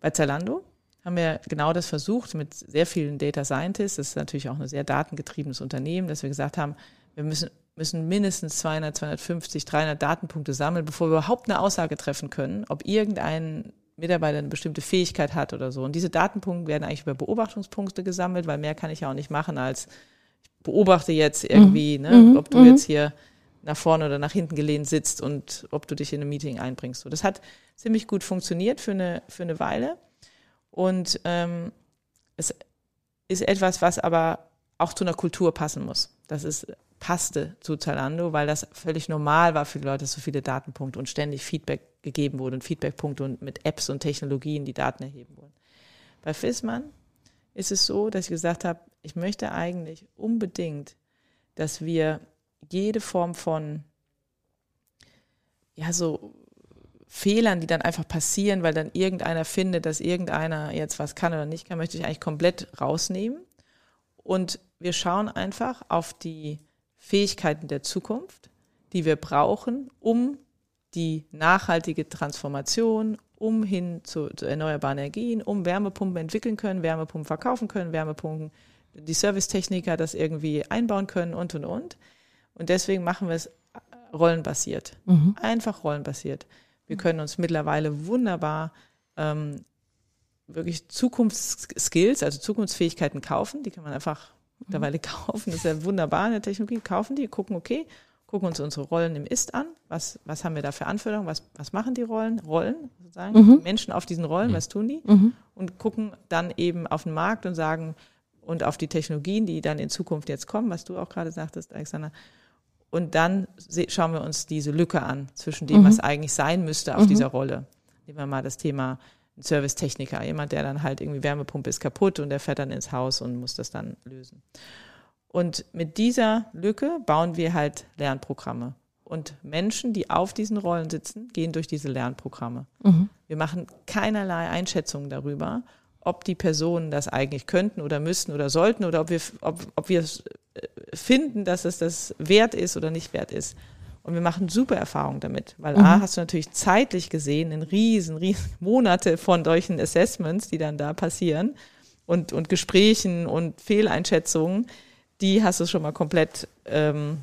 Bei Zalando haben wir genau das versucht mit sehr vielen Data Scientists. Das ist natürlich auch ein sehr datengetriebenes Unternehmen, dass wir gesagt haben, wir müssen, müssen mindestens 200, 250, 300 Datenpunkte sammeln, bevor wir überhaupt eine Aussage treffen können, ob irgendein Mitarbeiter eine bestimmte Fähigkeit hat oder so. Und diese Datenpunkte werden eigentlich über Beobachtungspunkte gesammelt, weil mehr kann ich ja auch nicht machen, als ich beobachte jetzt irgendwie, mhm. ne, mhm. ob du mhm. jetzt hier nach vorne oder nach hinten gelehnt sitzt und ob du dich in ein Meeting einbringst. So, das hat ziemlich gut funktioniert für eine, für eine Weile. Und ähm, es ist etwas, was aber auch zu einer Kultur passen muss. Das ist passte zu Zalando, weil das völlig normal war für die Leute, so viele Datenpunkte und ständig Feedback gegeben wurde und Feedbackpunkte und mit Apps und Technologien die Daten erheben wurden. Bei Fissmann ist es so, dass ich gesagt habe, ich möchte eigentlich unbedingt, dass wir jede Form von ja so Fehlern, die dann einfach passieren, weil dann irgendeiner findet, dass irgendeiner jetzt was kann oder nicht kann, möchte ich eigentlich komplett rausnehmen. Und wir schauen einfach auf die Fähigkeiten der Zukunft, die wir brauchen, um die nachhaltige Transformation, um hin zu, zu, erneuerbaren Energien, um Wärmepumpen entwickeln können, Wärmepumpen verkaufen können, Wärmepumpen, die Servicetechniker das irgendwie einbauen können und, und, und. Und deswegen machen wir es rollenbasiert. Mhm. Einfach rollenbasiert. Wir können uns mittlerweile wunderbar ähm, wirklich Zukunftsskills, also Zukunftsfähigkeiten kaufen. Die kann man einfach mittlerweile kaufen. Das ist ja wunderbar in der Technologie. Kaufen die, gucken, okay, gucken uns unsere Rollen im Ist an. Was, was haben wir da für Anforderungen? Was, was machen die Rollen? Rollen, sozusagen. Mhm. Menschen auf diesen Rollen, was tun die? Mhm. Und gucken dann eben auf den Markt und sagen, und auf die Technologien, die dann in Zukunft jetzt kommen, was du auch gerade sagtest, Alexander. Und dann schauen wir uns diese Lücke an zwischen dem, mhm. was eigentlich sein müsste auf mhm. dieser Rolle. Nehmen wir mal das Thema Servicetechniker, jemand, der dann halt irgendwie Wärmepumpe ist kaputt und der fährt dann ins Haus und muss das dann lösen. Und mit dieser Lücke bauen wir halt Lernprogramme. Und Menschen, die auf diesen Rollen sitzen, gehen durch diese Lernprogramme. Mhm. Wir machen keinerlei Einschätzungen darüber, ob die Personen das eigentlich könnten oder müssten oder sollten oder ob wir, ob, ob wir äh, finden, dass es das wert ist oder nicht wert ist. Und wir machen super Erfahrungen damit, weil mhm. A, hast du natürlich zeitlich gesehen in riesen, riesen Monate von solchen Assessments, die dann da passieren und, und Gesprächen und Fehleinschätzungen, die hast du schon mal komplett ähm,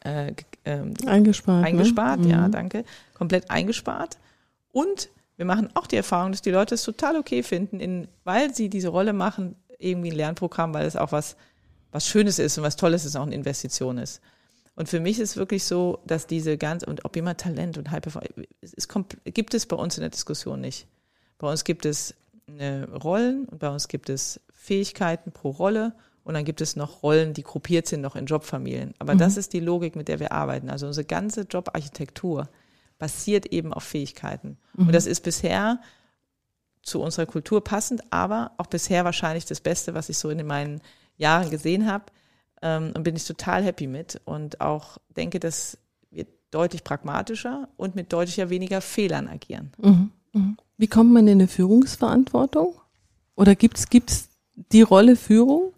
äh, ähm, eingespart. Ne? Eingespart, ne? ja, mhm. danke. Komplett eingespart. Und wir machen auch die Erfahrung, dass die Leute es total okay finden, in, weil sie diese Rolle machen, irgendwie ein Lernprogramm, weil es auch was, was Schönes ist und was Tolles ist, auch eine Investition ist. Und für mich ist wirklich so, dass diese ganz, und ob jemand Talent und Hyper, es ist, gibt es bei uns in der Diskussion nicht. Bei uns gibt es Rollen und bei uns gibt es Fähigkeiten pro Rolle und dann gibt es noch Rollen, die gruppiert sind noch in Jobfamilien. Aber mhm. das ist die Logik, mit der wir arbeiten. Also unsere ganze Jobarchitektur basiert eben auf Fähigkeiten. Mhm. Und das ist bisher zu unserer Kultur passend, aber auch bisher wahrscheinlich das Beste, was ich so in meinen Jahren gesehen habe ähm, und bin ich total happy mit und auch denke, dass wir deutlich pragmatischer und mit deutlich weniger Fehlern agieren. Mhm, mhm. Wie kommt man in eine Führungsverantwortung? Oder gibt es die Rolle Führung?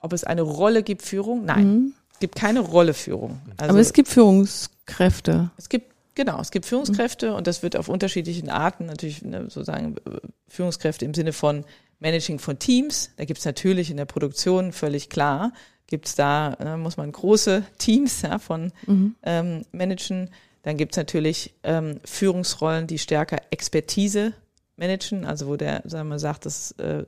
Ob es eine Rolle gibt, Führung? Nein. Mhm. Es gibt keine Rolle Führung. Also, Aber es gibt Führungskräfte. Es gibt Genau, es gibt Führungskräfte und das wird auf unterschiedlichen Arten natürlich ne, sozusagen äh, Führungskräfte im Sinne von Managing von Teams. Da gibt es natürlich in der Produktion völlig klar gibt es da, äh, muss man große Teams ja, von mhm. ähm, managen. Dann gibt es natürlich ähm, Führungsrollen, die stärker Expertise managen, also wo der, sagen wir, sagt, dass äh,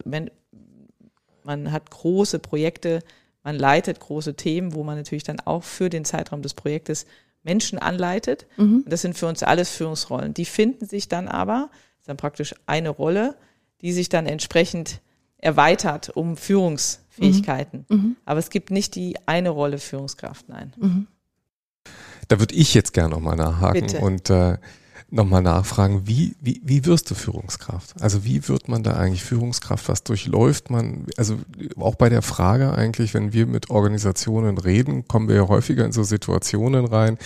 man, hat große Projekte, man leitet große Themen, wo man natürlich dann auch für den Zeitraum des Projektes Menschen anleitet. Mhm. Und das sind für uns alles Führungsrollen. Die finden sich dann aber, das ist dann praktisch eine Rolle, die sich dann entsprechend erweitert um Führungs Fähigkeiten. Mhm. mhm. Aber es gibt nicht die eine Rolle Führungskraft, nein. Mhm. Da würde ich jetzt gerne nochmal nachhaken Bitte. und äh, nochmal nachfragen, wie, wie, wie wirst du Führungskraft? Also wie wird man da eigentlich Führungskraft? Was durchläuft man? Also auch bei der Frage eigentlich, wenn wir mit Organisationen reden, kommen wir ja häufiger in so Situationen rein,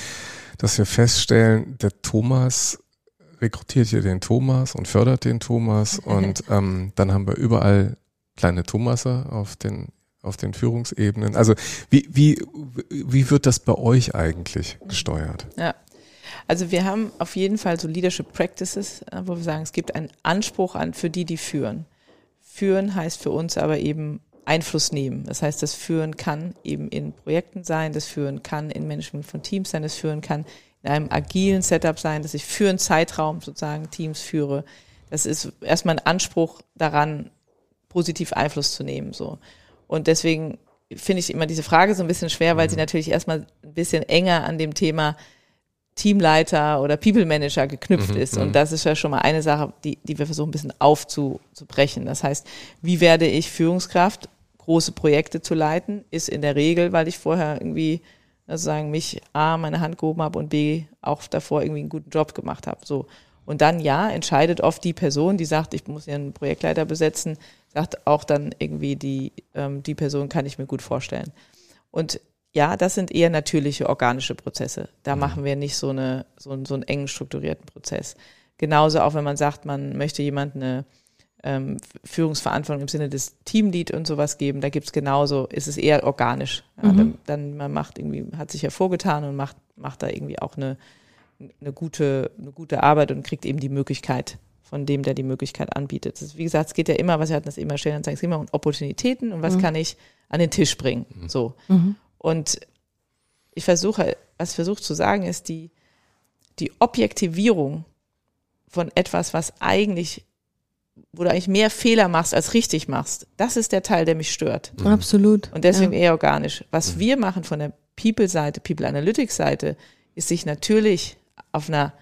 dass wir feststellen, der Thomas rekrutiert hier den Thomas und fördert den Thomas und ähm, dann haben wir überall kleine Thomaser auf den auf den Führungsebenen. Also wie, wie, wie wird das bei euch eigentlich gesteuert? Ja. Also wir haben auf jeden Fall so Leadership Practices, äh, wo wir sagen, es gibt einen Anspruch an für die, die führen. Führen heißt für uns aber eben Einfluss nehmen. Das heißt, das Führen kann eben in Projekten sein, das Führen kann in Management von Teams sein, das Führen kann in einem agilen Setup sein, dass ich für einen Zeitraum sozusagen Teams führe. Das ist erstmal ein Anspruch daran, positiv Einfluss zu nehmen. So. Und deswegen finde ich immer diese Frage so ein bisschen schwer, weil sie mhm. natürlich erstmal ein bisschen enger an dem Thema Teamleiter oder People Manager geknüpft mhm, ist. Und mhm. das ist ja schon mal eine Sache, die, die wir versuchen ein bisschen aufzubrechen. Das heißt, wie werde ich Führungskraft, große Projekte zu leiten, ist in der Regel, weil ich vorher irgendwie sozusagen mich A, meine Hand gehoben habe und B, auch davor irgendwie einen guten Job gemacht habe. So. Und dann ja, entscheidet oft die Person, die sagt, ich muss hier einen Projektleiter besetzen, sagt auch dann irgendwie die, ähm, die Person kann ich mir gut vorstellen. Und ja, das sind eher natürliche organische Prozesse. Da mhm. machen wir nicht so, eine, so, so einen engen strukturierten Prozess. Genauso auch, wenn man sagt, man möchte jemand eine ähm, Führungsverantwortung im Sinne des Teamlead und sowas geben, da gibt's genauso, ist es eher organisch. Ja, mhm. dann, dann, man macht irgendwie, hat sich hervorgetan und macht, macht da irgendwie auch eine, eine gute, eine gute Arbeit und kriegt eben die Möglichkeit von dem, der die Möglichkeit anbietet. Ist, wie gesagt, es geht ja immer, was wir hatten das immer stellen, es geht immer um Opportunitäten und was mhm. kann ich an den Tisch bringen. Mhm. So. Mhm. Und ich versuche, was ich versuche zu sagen, ist die, die Objektivierung von etwas, was eigentlich, wo du eigentlich mehr Fehler machst, als richtig machst. Das ist der Teil, der mich stört. Mhm. Absolut. Und deswegen ja. eher organisch. Was mhm. wir machen von der People-Seite, People Analytics-Seite, ist sich natürlich auf einer,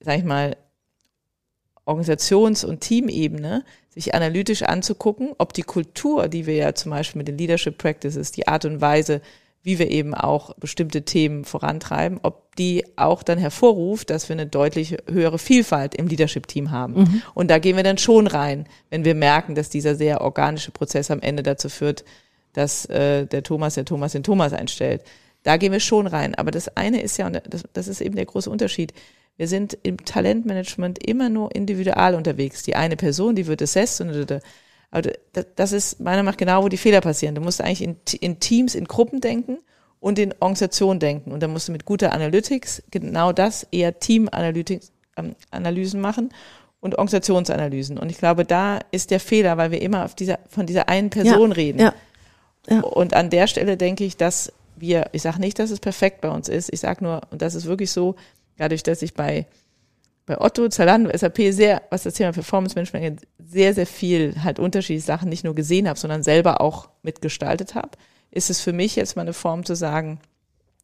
sag ich mal, Organisations- und Teamebene sich analytisch anzugucken, ob die Kultur, die wir ja zum Beispiel mit den Leadership Practices, die Art und Weise, wie wir eben auch bestimmte Themen vorantreiben, ob die auch dann hervorruft, dass wir eine deutlich höhere Vielfalt im Leadership-Team haben. Mhm. Und da gehen wir dann schon rein, wenn wir merken, dass dieser sehr organische Prozess am Ende dazu führt, dass äh, der Thomas der Thomas den Thomas einstellt. Da gehen wir schon rein. Aber das eine ist ja, und das, das ist eben der große Unterschied, wir sind im Talentmanagement immer nur individual unterwegs. Die eine Person, die wird assessed und aber das ist meiner Meinung nach genau, wo die Fehler passieren. Du musst eigentlich in, in Teams, in Gruppen denken und in Organisationen denken. Und da musst du mit guter Analytics genau das, eher Team-Analysen ähm, machen und Organisationsanalysen. Und ich glaube, da ist der Fehler, weil wir immer dieser, von dieser einen Person ja, reden. Ja, ja. Und an der Stelle denke ich, dass wir, ich sage nicht, dass es perfekt bei uns ist, ich sage nur, und das ist wirklich so, dadurch, dass ich bei, bei Otto, Zalando, SAP sehr, was das Thema Performance Management sehr, sehr viel halt unterschiedliche Sachen nicht nur gesehen habe, sondern selber auch mitgestaltet habe, ist es für mich jetzt mal eine Form zu sagen,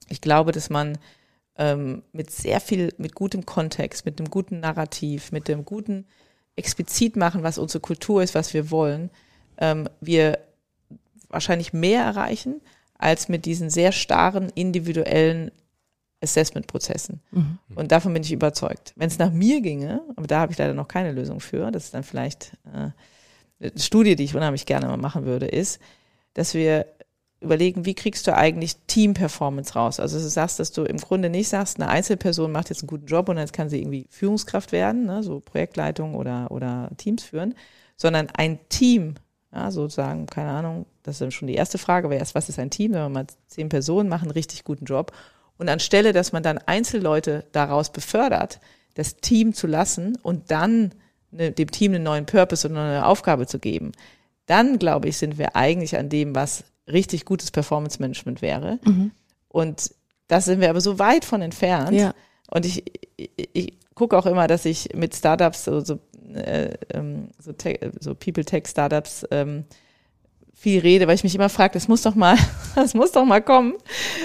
ich glaube, dass man ähm, mit sehr viel, mit gutem Kontext, mit einem guten Narrativ, mit dem guten explizit machen, was unsere Kultur ist, was wir wollen, ähm, wir wahrscheinlich mehr erreichen, als mit diesen sehr starren individuellen Assessment-Prozessen. Mhm. Und davon bin ich überzeugt. Wenn es nach mir ginge, aber da habe ich leider noch keine Lösung für, das ist dann vielleicht äh, eine Studie, die ich unheimlich gerne mal machen würde, ist, dass wir überlegen, wie kriegst du eigentlich Team-Performance raus? Also du sagst, dass du im Grunde nicht sagst, eine Einzelperson macht jetzt einen guten Job und jetzt kann sie irgendwie Führungskraft werden, ne, so Projektleitung oder, oder Teams führen, sondern ein Team, ja, sozusagen, keine Ahnung, das ist dann schon die erste Frage, wer erst, was ist ein Team? Wenn wir mal zehn Personen machen, einen richtig guten Job und anstelle, dass man dann Einzelleute daraus befördert, das Team zu lassen und dann ne, dem Team einen neuen Purpose oder eine Aufgabe zu geben, dann glaube ich, sind wir eigentlich an dem, was richtig gutes Performance Management wäre. Mhm. Und das sind wir aber so weit von entfernt. Ja. Und ich, ich, ich gucke auch immer, dass ich mit Startups, so, so, äh, ähm, so, so People Tech Startups, ähm, viel rede, weil ich mich immer frage, das muss doch mal, das muss doch mal kommen,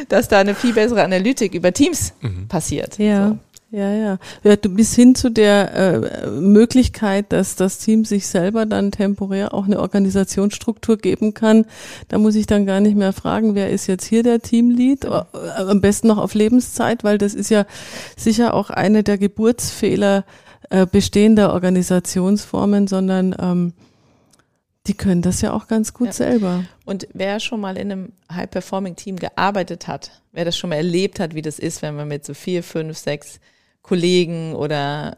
dass da eine viel bessere Analytik über Teams mhm. passiert. Ja. So. Ja, ja. ja du bis hin zu der äh, Möglichkeit, dass das Team sich selber dann temporär auch eine Organisationsstruktur geben kann. Da muss ich dann gar nicht mehr fragen, wer ist jetzt hier der Teamlead? Ja. Äh, am besten noch auf Lebenszeit, weil das ist ja sicher auch eine der Geburtsfehler äh, bestehender Organisationsformen, sondern ähm, die können das ja auch ganz gut ja. selber. Und wer schon mal in einem High-Performing-Team gearbeitet hat, wer das schon mal erlebt hat, wie das ist, wenn man mit so vier, fünf, sechs Kollegen oder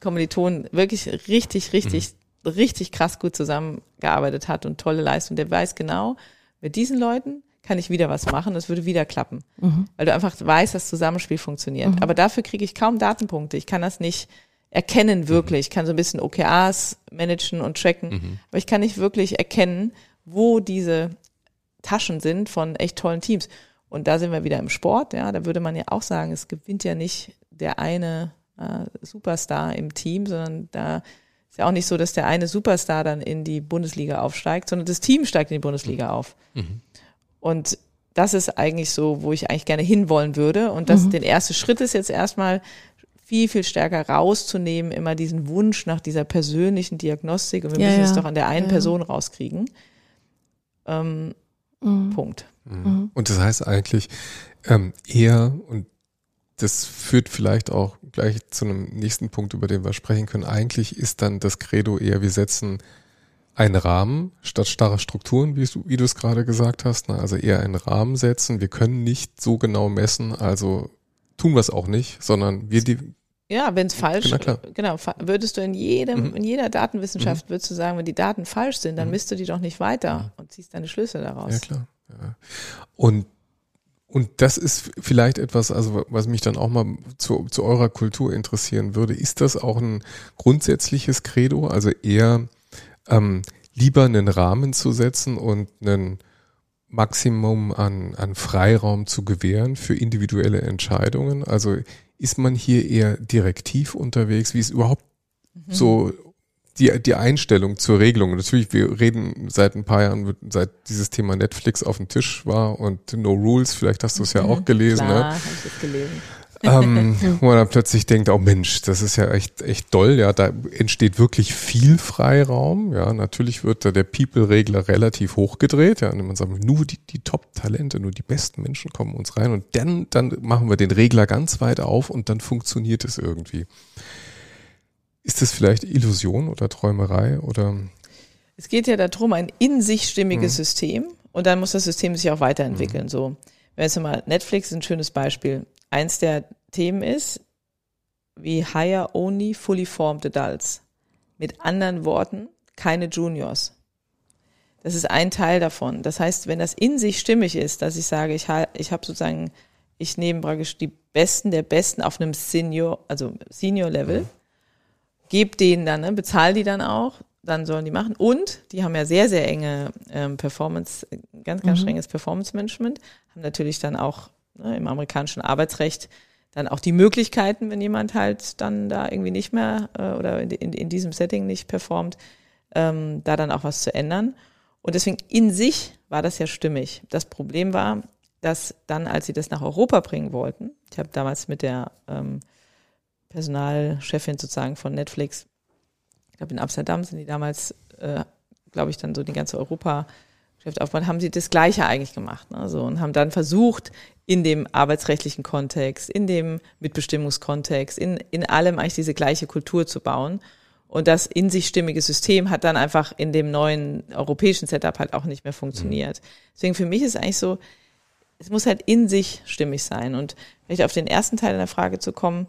Kommilitonen wirklich richtig, richtig, mhm. richtig krass gut zusammengearbeitet hat und tolle Leistung, der weiß genau, mit diesen Leuten kann ich wieder was machen, das würde wieder klappen. Mhm. Weil du einfach weißt, das Zusammenspiel funktioniert. Mhm. Aber dafür kriege ich kaum Datenpunkte. Ich kann das nicht erkennen wirklich. Ich kann so ein bisschen OKRs managen und tracken, mhm. aber ich kann nicht wirklich erkennen, wo diese Taschen sind von echt tollen Teams. Und da sind wir wieder im Sport, ja, da würde man ja auch sagen, es gewinnt ja nicht der eine äh, Superstar im Team, sondern da ist ja auch nicht so, dass der eine Superstar dann in die Bundesliga aufsteigt, sondern das Team steigt in die Bundesliga auf. Mhm. Und das ist eigentlich so, wo ich eigentlich gerne hinwollen würde. Und das, mhm. den erste Schritt ist jetzt erstmal viel, viel stärker rauszunehmen, immer diesen Wunsch nach dieser persönlichen Diagnostik und wir ja, müssen es doch an der einen ja. Person rauskriegen. Ähm, mhm. Punkt. Mhm. mhm. Und das heißt eigentlich ähm, eher, und das führt vielleicht auch gleich zu einem nächsten Punkt, über den wir sprechen können, eigentlich ist dann das Credo eher, wir setzen einen Rahmen statt starre Strukturen, wie du, wie du es gerade gesagt hast. Ne? Also eher einen Rahmen setzen. Wir können nicht so genau messen, also tun wir es auch nicht, sondern wir die, ja, wenn es falsch, genau, genau, würdest du in jedem, mhm. in jeder Datenwissenschaft, mhm. würdest du sagen, wenn die Daten falsch sind, dann mhm. misst du die doch nicht weiter und ziehst deine Schlüsse daraus. Ja, klar. Ja. Und, und das ist vielleicht etwas, also was mich dann auch mal zu, zu eurer Kultur interessieren würde. Ist das auch ein grundsätzliches Credo? Also eher ähm, lieber einen Rahmen zu setzen und einen Maximum an, an Freiraum zu gewähren für individuelle Entscheidungen? Also ist man hier eher direktiv unterwegs? Wie ist überhaupt mhm. so die, die Einstellung zur Regelung? natürlich, wir reden seit ein paar Jahren, seit dieses Thema Netflix auf dem Tisch war und No Rules, vielleicht hast du es ja mhm. auch gelesen. Klar, ne? habe ich es gelesen ähm, wo man dann plötzlich denkt, oh Mensch, das ist ja echt, echt doll, ja, da entsteht wirklich viel Freiraum, ja, natürlich wird da der People-Regler relativ hochgedreht, ja, und man sagt, nur die, die Top-Talente, nur die besten Menschen kommen uns rein und dann, dann machen wir den Regler ganz weit auf und dann funktioniert es irgendwie. Ist das vielleicht Illusion oder Träumerei oder? Es geht ja darum, ein in sich stimmiges mhm. System und dann muss das System sich auch weiterentwickeln, mhm. so. Wenn jetzt mal Netflix ist ein schönes Beispiel eins der Themen ist, wie hire only fully formed adults. Mit anderen Worten, keine Juniors. Das ist ein Teil davon. Das heißt, wenn das in sich stimmig ist, dass ich sage, ich, ich habe sozusagen, ich nehme praktisch die Besten der Besten auf einem Senior, also Senior Level, mhm. gebe denen dann, ne, bezahle die dann auch, dann sollen die machen. Und die haben ja sehr, sehr enge ähm, Performance, ganz, ganz mhm. strenges Performance-Management, haben natürlich dann auch ne, im amerikanischen Arbeitsrecht dann auch die Möglichkeiten, wenn jemand halt dann da irgendwie nicht mehr äh, oder in, in, in, diesem Setting nicht performt, ähm, da dann auch was zu ändern. Und deswegen in sich war das ja stimmig. Das Problem war, dass dann, als sie das nach Europa bringen wollten, ich habe damals mit der ähm, Personalchefin sozusagen von Netflix, ich glaube in Amsterdam sind die damals, äh, glaube ich, dann so die ganze Europa Geschäft aufbauen, haben sie das Gleiche eigentlich gemacht. Ne? So, und haben dann versucht, in dem arbeitsrechtlichen Kontext, in dem Mitbestimmungskontext, in, in allem eigentlich diese gleiche Kultur zu bauen. Und das in sich stimmige System hat dann einfach in dem neuen europäischen Setup halt auch nicht mehr funktioniert. Deswegen für mich ist eigentlich so, es muss halt in sich stimmig sein. Und vielleicht auf den ersten Teil der Frage zu kommen,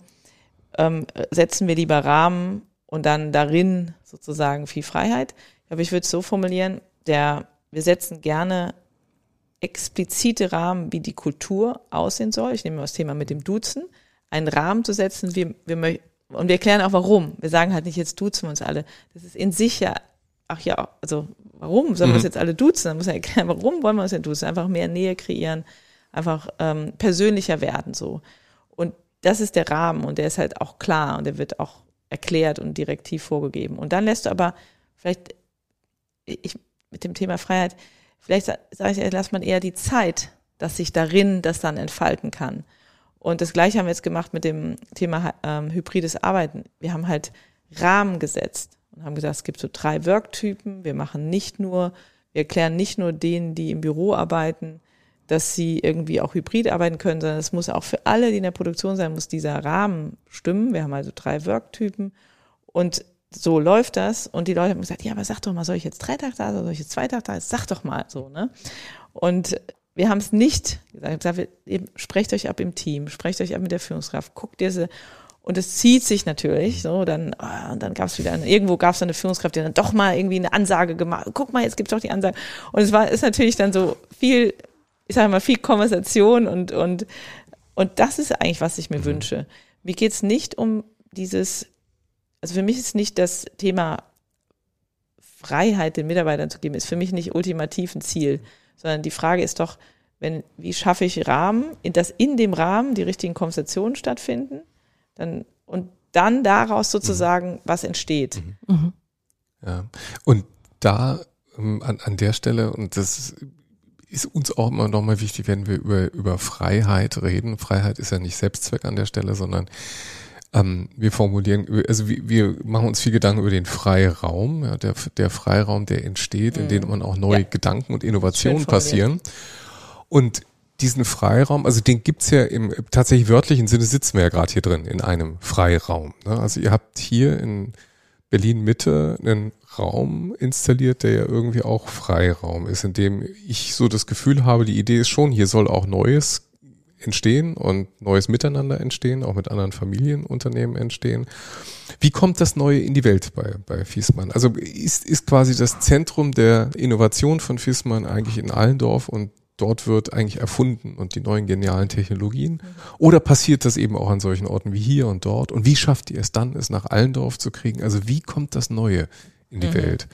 ähm, setzen wir lieber Rahmen und dann darin sozusagen viel Freiheit. Ich glaube, ich würde es so formulieren, der wir setzen gerne explizite Rahmen, wie die Kultur aussehen soll. Ich nehme mal das Thema mit dem Duzen. Einen Rahmen zu setzen, wir, wir und wir erklären auch warum. Wir sagen halt nicht, jetzt duzen wir uns alle. Das ist in sich ja, ach ja, also warum sollen mhm. wir uns jetzt alle duzen? Dann muss man erklären, warum wollen wir uns denn duzen? Einfach mehr Nähe kreieren, einfach ähm, persönlicher werden so. Und das ist der Rahmen und der ist halt auch klar und der wird auch erklärt und direktiv vorgegeben. Und dann lässt du aber vielleicht, ich, mit dem Thema Freiheit, vielleicht sage ich, lass man eher die Zeit, dass sich darin das dann entfalten kann. Und das Gleiche haben wir jetzt gemacht mit dem Thema ähm, hybrides Arbeiten. Wir haben halt Rahmen gesetzt und haben gesagt, es gibt so drei Worktypen. Wir machen nicht nur, wir erklären nicht nur denen, die im Büro arbeiten, dass sie irgendwie auch hybrid arbeiten können, sondern es muss auch für alle, die in der Produktion sein, muss dieser Rahmen stimmen. Wir haben also drei Worktypen und so läuft das. Und die Leute haben gesagt, ja, aber sag doch mal, soll ich jetzt drei Tage da sein, soll ich jetzt zwei Tage da sein? Sag doch mal so, ne? Und wir haben es nicht gesagt, gesagt sprecht euch ab im Team, sprecht euch ab mit der Führungskraft, guckt diese und es zieht sich natürlich so, dann, oh, und dann gab es wieder, eine, irgendwo gab es eine Führungskraft, die dann doch mal irgendwie eine Ansage gemacht, guck mal, jetzt gibt's doch die Ansage. Und es war, ist natürlich dann so viel, ich sage mal, viel Konversation und, und, und das ist eigentlich, was ich mir mhm. wünsche. Mir geht's nicht um dieses, also für mich ist nicht das Thema Freiheit den Mitarbeitern zu geben, ist für mich nicht ultimativ ein Ziel, sondern die Frage ist doch, wenn, wie schaffe ich Rahmen, dass in dem Rahmen die richtigen Konversationen stattfinden, dann, und dann daraus sozusagen mhm. was entsteht. Mhm. mhm. Ja. Und da ähm, an, an der Stelle, und das ist uns auch immer nochmal wichtig, wenn wir über, über Freiheit reden. Freiheit ist ja nicht Selbstzweck an der Stelle, sondern ähm, wir formulieren, also wir, wir machen uns viel Gedanken über den Freiraum, ja, der, der Freiraum, der entsteht, in dem mhm. man auch neue ja. Gedanken und Innovationen passieren. Und diesen Freiraum, also den gibt's ja im tatsächlich wörtlichen Sinne sitzen wir ja gerade hier drin in einem Freiraum. Ne? Also ihr habt hier in Berlin Mitte einen Raum installiert, der ja irgendwie auch Freiraum ist, in dem ich so das Gefühl habe, die Idee ist schon, hier soll auch Neues entstehen und neues Miteinander entstehen, auch mit anderen Familienunternehmen entstehen. Wie kommt das Neue in die Welt bei, bei Fiesmann? Also ist, ist quasi das Zentrum der Innovation von Fiesmann eigentlich in Allendorf und dort wird eigentlich erfunden und die neuen genialen Technologien? Oder passiert das eben auch an solchen Orten wie hier und dort? Und wie schafft ihr es dann, es nach Allendorf zu kriegen? Also wie kommt das Neue in die mhm. Welt?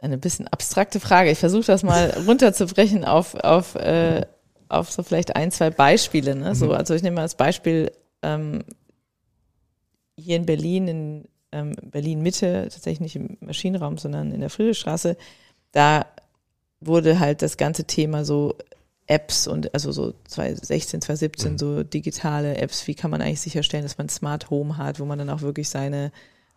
Eine bisschen abstrakte Frage. Ich versuche das mal runterzubrechen auf, auf, äh, auf so vielleicht ein, zwei Beispiele. Ne? So, mhm. also ich nehme mal als Beispiel ähm, hier in Berlin, in ähm, Berlin Mitte, tatsächlich nicht im Maschinenraum, sondern in der Friedrichstraße, da wurde halt das ganze Thema so Apps und also so 2016, 2017 mhm. so digitale Apps, wie kann man eigentlich sicherstellen, dass man Smart Home hat, wo man dann auch wirklich seine,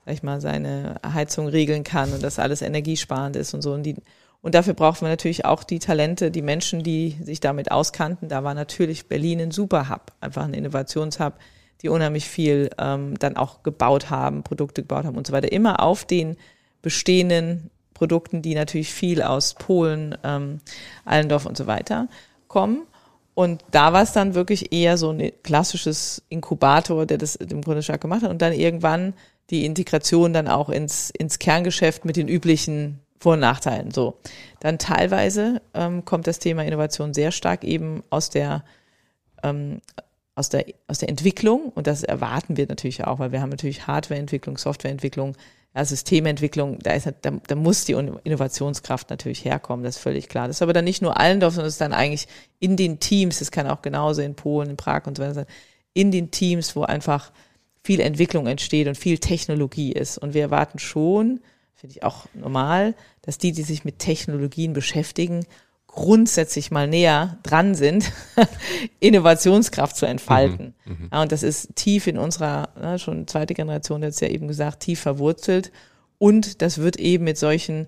sag ich mal, seine Heizung regeln kann und dass alles energiesparend ist und so. Und, die, und dafür braucht man natürlich auch die Talente, die Menschen, die sich damit auskannten. Da war natürlich Berlin ein super Hub, einfach ein Innovationshub, die unheimlich viel ähm, dann auch gebaut haben, Produkte gebaut haben und so weiter. Immer auf den bestehenden Produkten, die natürlich viel aus Polen, ähm, Allendorf und so weiter kommen. Und da war es dann wirklich eher so ein klassisches Inkubator, der das im Grunde stark gemacht hat. Und dann irgendwann die Integration dann auch ins, ins Kerngeschäft mit den üblichen Vor- und Nachteilen. So. Dann teilweise ähm, kommt das Thema Innovation sehr stark eben aus der, ähm, aus der, aus der Entwicklung. Und das erwarten wir natürlich auch, weil wir haben natürlich Hardwareentwicklung, Softwareentwicklung, ja, Systementwicklung, da, ist, da, da muss die Innovationskraft natürlich herkommen, das ist völlig klar. Das ist aber dann nicht nur Allendorf, sondern es ist dann eigentlich in den Teams, das kann auch genauso in Polen, in Prag und so weiter sein, in den Teams, wo einfach viel Entwicklung entsteht und viel Technologie ist. Und wir erwarten schon, finde ich auch normal, dass die, die sich mit Technologien beschäftigen, grundsätzlich mal näher dran sind, Innovationskraft zu entfalten. Mhm, mhm, ja, und das ist tief in unserer, ne, schon zweite Generation jetzt ja eben gesagt, tief verwurzelt. Und das wird eben mit solchen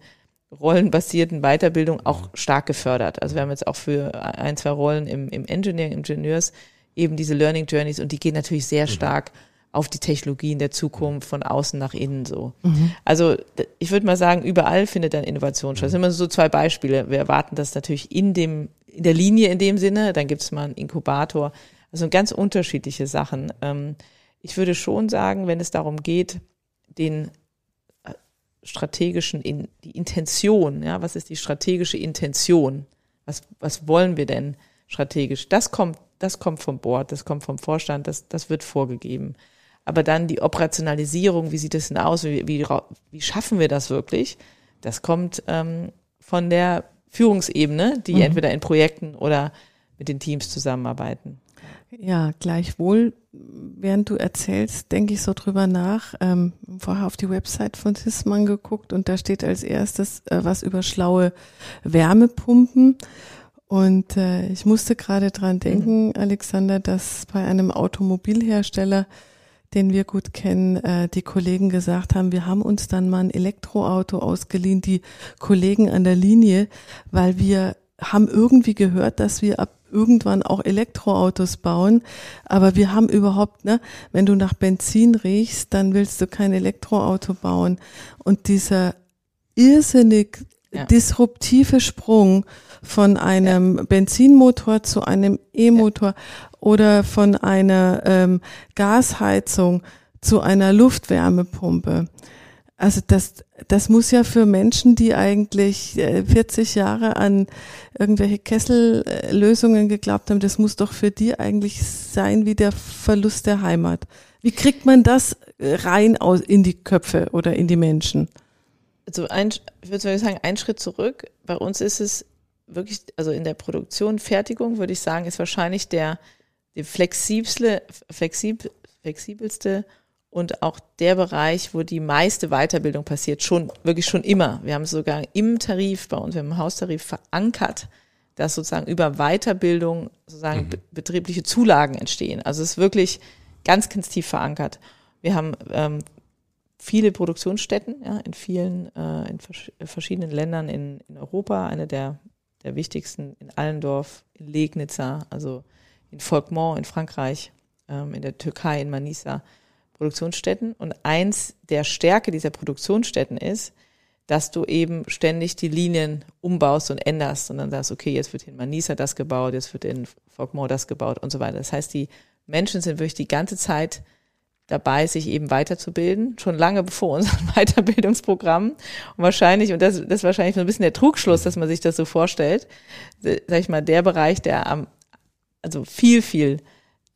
rollenbasierten Weiterbildung auch stark gefördert. Also wir haben jetzt auch für ein, zwei Rollen im, im Engineering, Ingenieurs eben diese Learning Journeys und die gehen natürlich sehr mhm. Auf die Technologien der Zukunft von außen nach innen so. Mhm. Also ich würde mal sagen, überall findet dann Innovation statt. Das sind immer so zwei Beispiele. Wir erwarten das natürlich in dem, in der Linie in dem Sinne, dann gibt es mal einen Inkubator. Also ganz unterschiedliche Sachen. Ähm, ich würde schon sagen, wenn es darum geht, den äh, strategischen, in, die Intention, ja, was ist die strategische Intention? Was, was wollen wir denn strategisch? Das kommt, das kommt vom Board, das kommt vom Vorstand, das, das wird vorgegeben. Aber dann die Operationalisierung, wie sieht das denn aus? Wie, wie, wie schaffen wir das wirklich? Das kommt ähm, von der Führungsebene, die mhm. entweder in Projekten oder mit den Teams zusammenarbeiten. Ja, gleichwohl, während du erzählst, denke ich so drüber nach. Ähm, vorher auf die Website von Sisman geguckt und da steht als erstes äh, was über schlaue Wärmepumpen. Und äh, ich musste gerade dran denken, mhm. Alexander, dass bei einem Automobilhersteller den wir gut kennen, äh, die Kollegen gesagt haben, wir haben uns dann mal ein Elektroauto ausgeliehen, die Kollegen an der Linie, weil wir haben irgendwie gehört, dass wir ab irgendwann auch Elektroautos bauen, aber wir haben überhaupt, ne, wenn du nach Benzin riechst, dann willst du kein Elektroauto bauen. Und dieser irrsinnig ja. disruptive Sprung von einem ja. Benzinmotor zu einem E-Motor ja. Oder von einer ähm, Gasheizung zu einer Luftwärmepumpe. Also das, das muss ja für Menschen, die eigentlich 40 äh, Jahre an irgendwelche Kessellösungen geglaubt haben, das muss doch für die eigentlich sein wie der Verlust der Heimat. Wie kriegt man das rein aus in die Köpfe oder in die Menschen? Also ein, ich würde sagen, ein Schritt zurück. Bei uns ist es wirklich, also in der Produktion, Fertigung, würde ich sagen, ist wahrscheinlich der, der flexibelste, flexib, flexibelste und auch der Bereich, wo die meiste Weiterbildung passiert, schon, wirklich schon immer. Wir haben sogar im Tarif bei uns, wir haben im Haustarif verankert, dass sozusagen über Weiterbildung sozusagen mhm. betriebliche Zulagen entstehen. Also es ist wirklich ganz, ganz tief verankert. Wir haben ähm, viele Produktionsstätten ja, in vielen, äh, in vers verschiedenen Ländern in, in Europa. Eine der der wichtigsten in Allendorf, in Legnitzer, also in Volkmont in Frankreich, ähm, in der Türkei, in Manisa, Produktionsstätten. Und eins der Stärke dieser Produktionsstätten ist, dass du eben ständig die Linien umbaust und änderst und dann sagst, okay, jetzt wird in Manisa das gebaut, jetzt wird in Volkmont das gebaut und so weiter. Das heißt, die Menschen sind wirklich die ganze Zeit dabei, sich eben weiterzubilden, schon lange bevor unseren Weiterbildungsprogramm. Und wahrscheinlich, und das, das ist wahrscheinlich so ein bisschen der Trugschluss, dass man sich das so vorstellt, sag ich mal, der Bereich, der am, also viel, viel